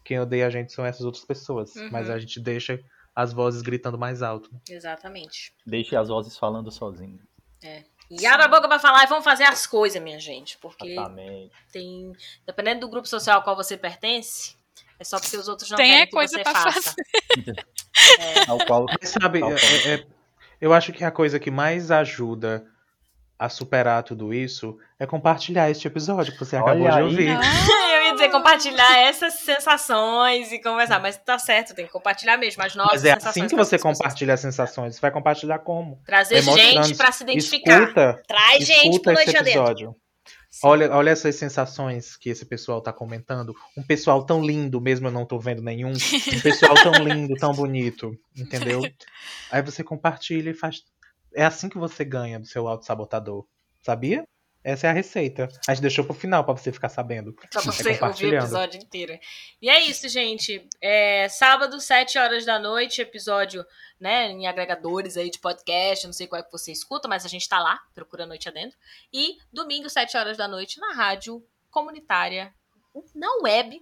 Quem odeia a gente são essas outras pessoas. Uhum. Mas a gente deixa as vozes gritando mais alto. Exatamente. Deixe as vozes falando sozinho. E abre a boca pra falar e vamos fazer as coisas, minha gente. Porque Exatamente. tem. Dependendo do grupo social ao qual você pertence, é só porque os outros não Tem querem é que coisa você pra faça. Ao qual Mas sabe, é- qual. é- é- eu acho que a coisa que mais ajuda a superar tudo isso é compartilhar este episódio que você Olha acabou de ouvir. Eu ia dizer compartilhar essas sensações e conversar, mas tá certo, tem que compartilhar mesmo as nossas Mas é sensações. assim que você compartilha as sensações. Você vai compartilhar como? Trazer gente pra se identificar. Escuta, Traz gente escuta pro esse Noite Adentro. episódio. Olha, olha essas sensações que esse pessoal tá comentando. Um pessoal tão lindo, mesmo eu não tô vendo nenhum. Um pessoal tão lindo, tão bonito. Entendeu? Aí você compartilha e faz. É assim que você ganha do seu auto-sabotador. Sabia? Essa é a receita. A gente deixou pro final pra você ficar sabendo. Só pra É você ouvir o episódio inteiro. E é isso, gente. É, sábado, 7 horas da noite, episódio, né, em agregadores aí de podcast, não sei qual é que você escuta, mas a gente tá lá, procura Noite Adentro. E domingo, 7 horas da noite, na rádio comunitária, na web,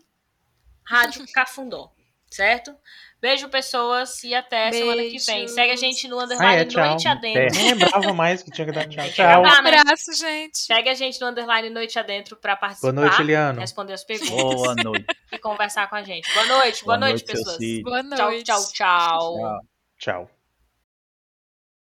Rádio Cafundó, certo? Beijo, pessoas, e até semana que vem. Segue a gente no Ah, underline é, tchau. Noite Adentro. Nem lembrava mais que tinha que dar tchau. Tchau. Um Ah, abraço, gente. Segue a gente no underline Noite Adentro pra participar. Boa noite, Eliano. Responder as perguntas Boa noite. e conversar com a gente. Boa noite, boa, Boa noite, noite, pessoas. Boa Tchau, noite. tchau, tchau. Tchau. Tchau.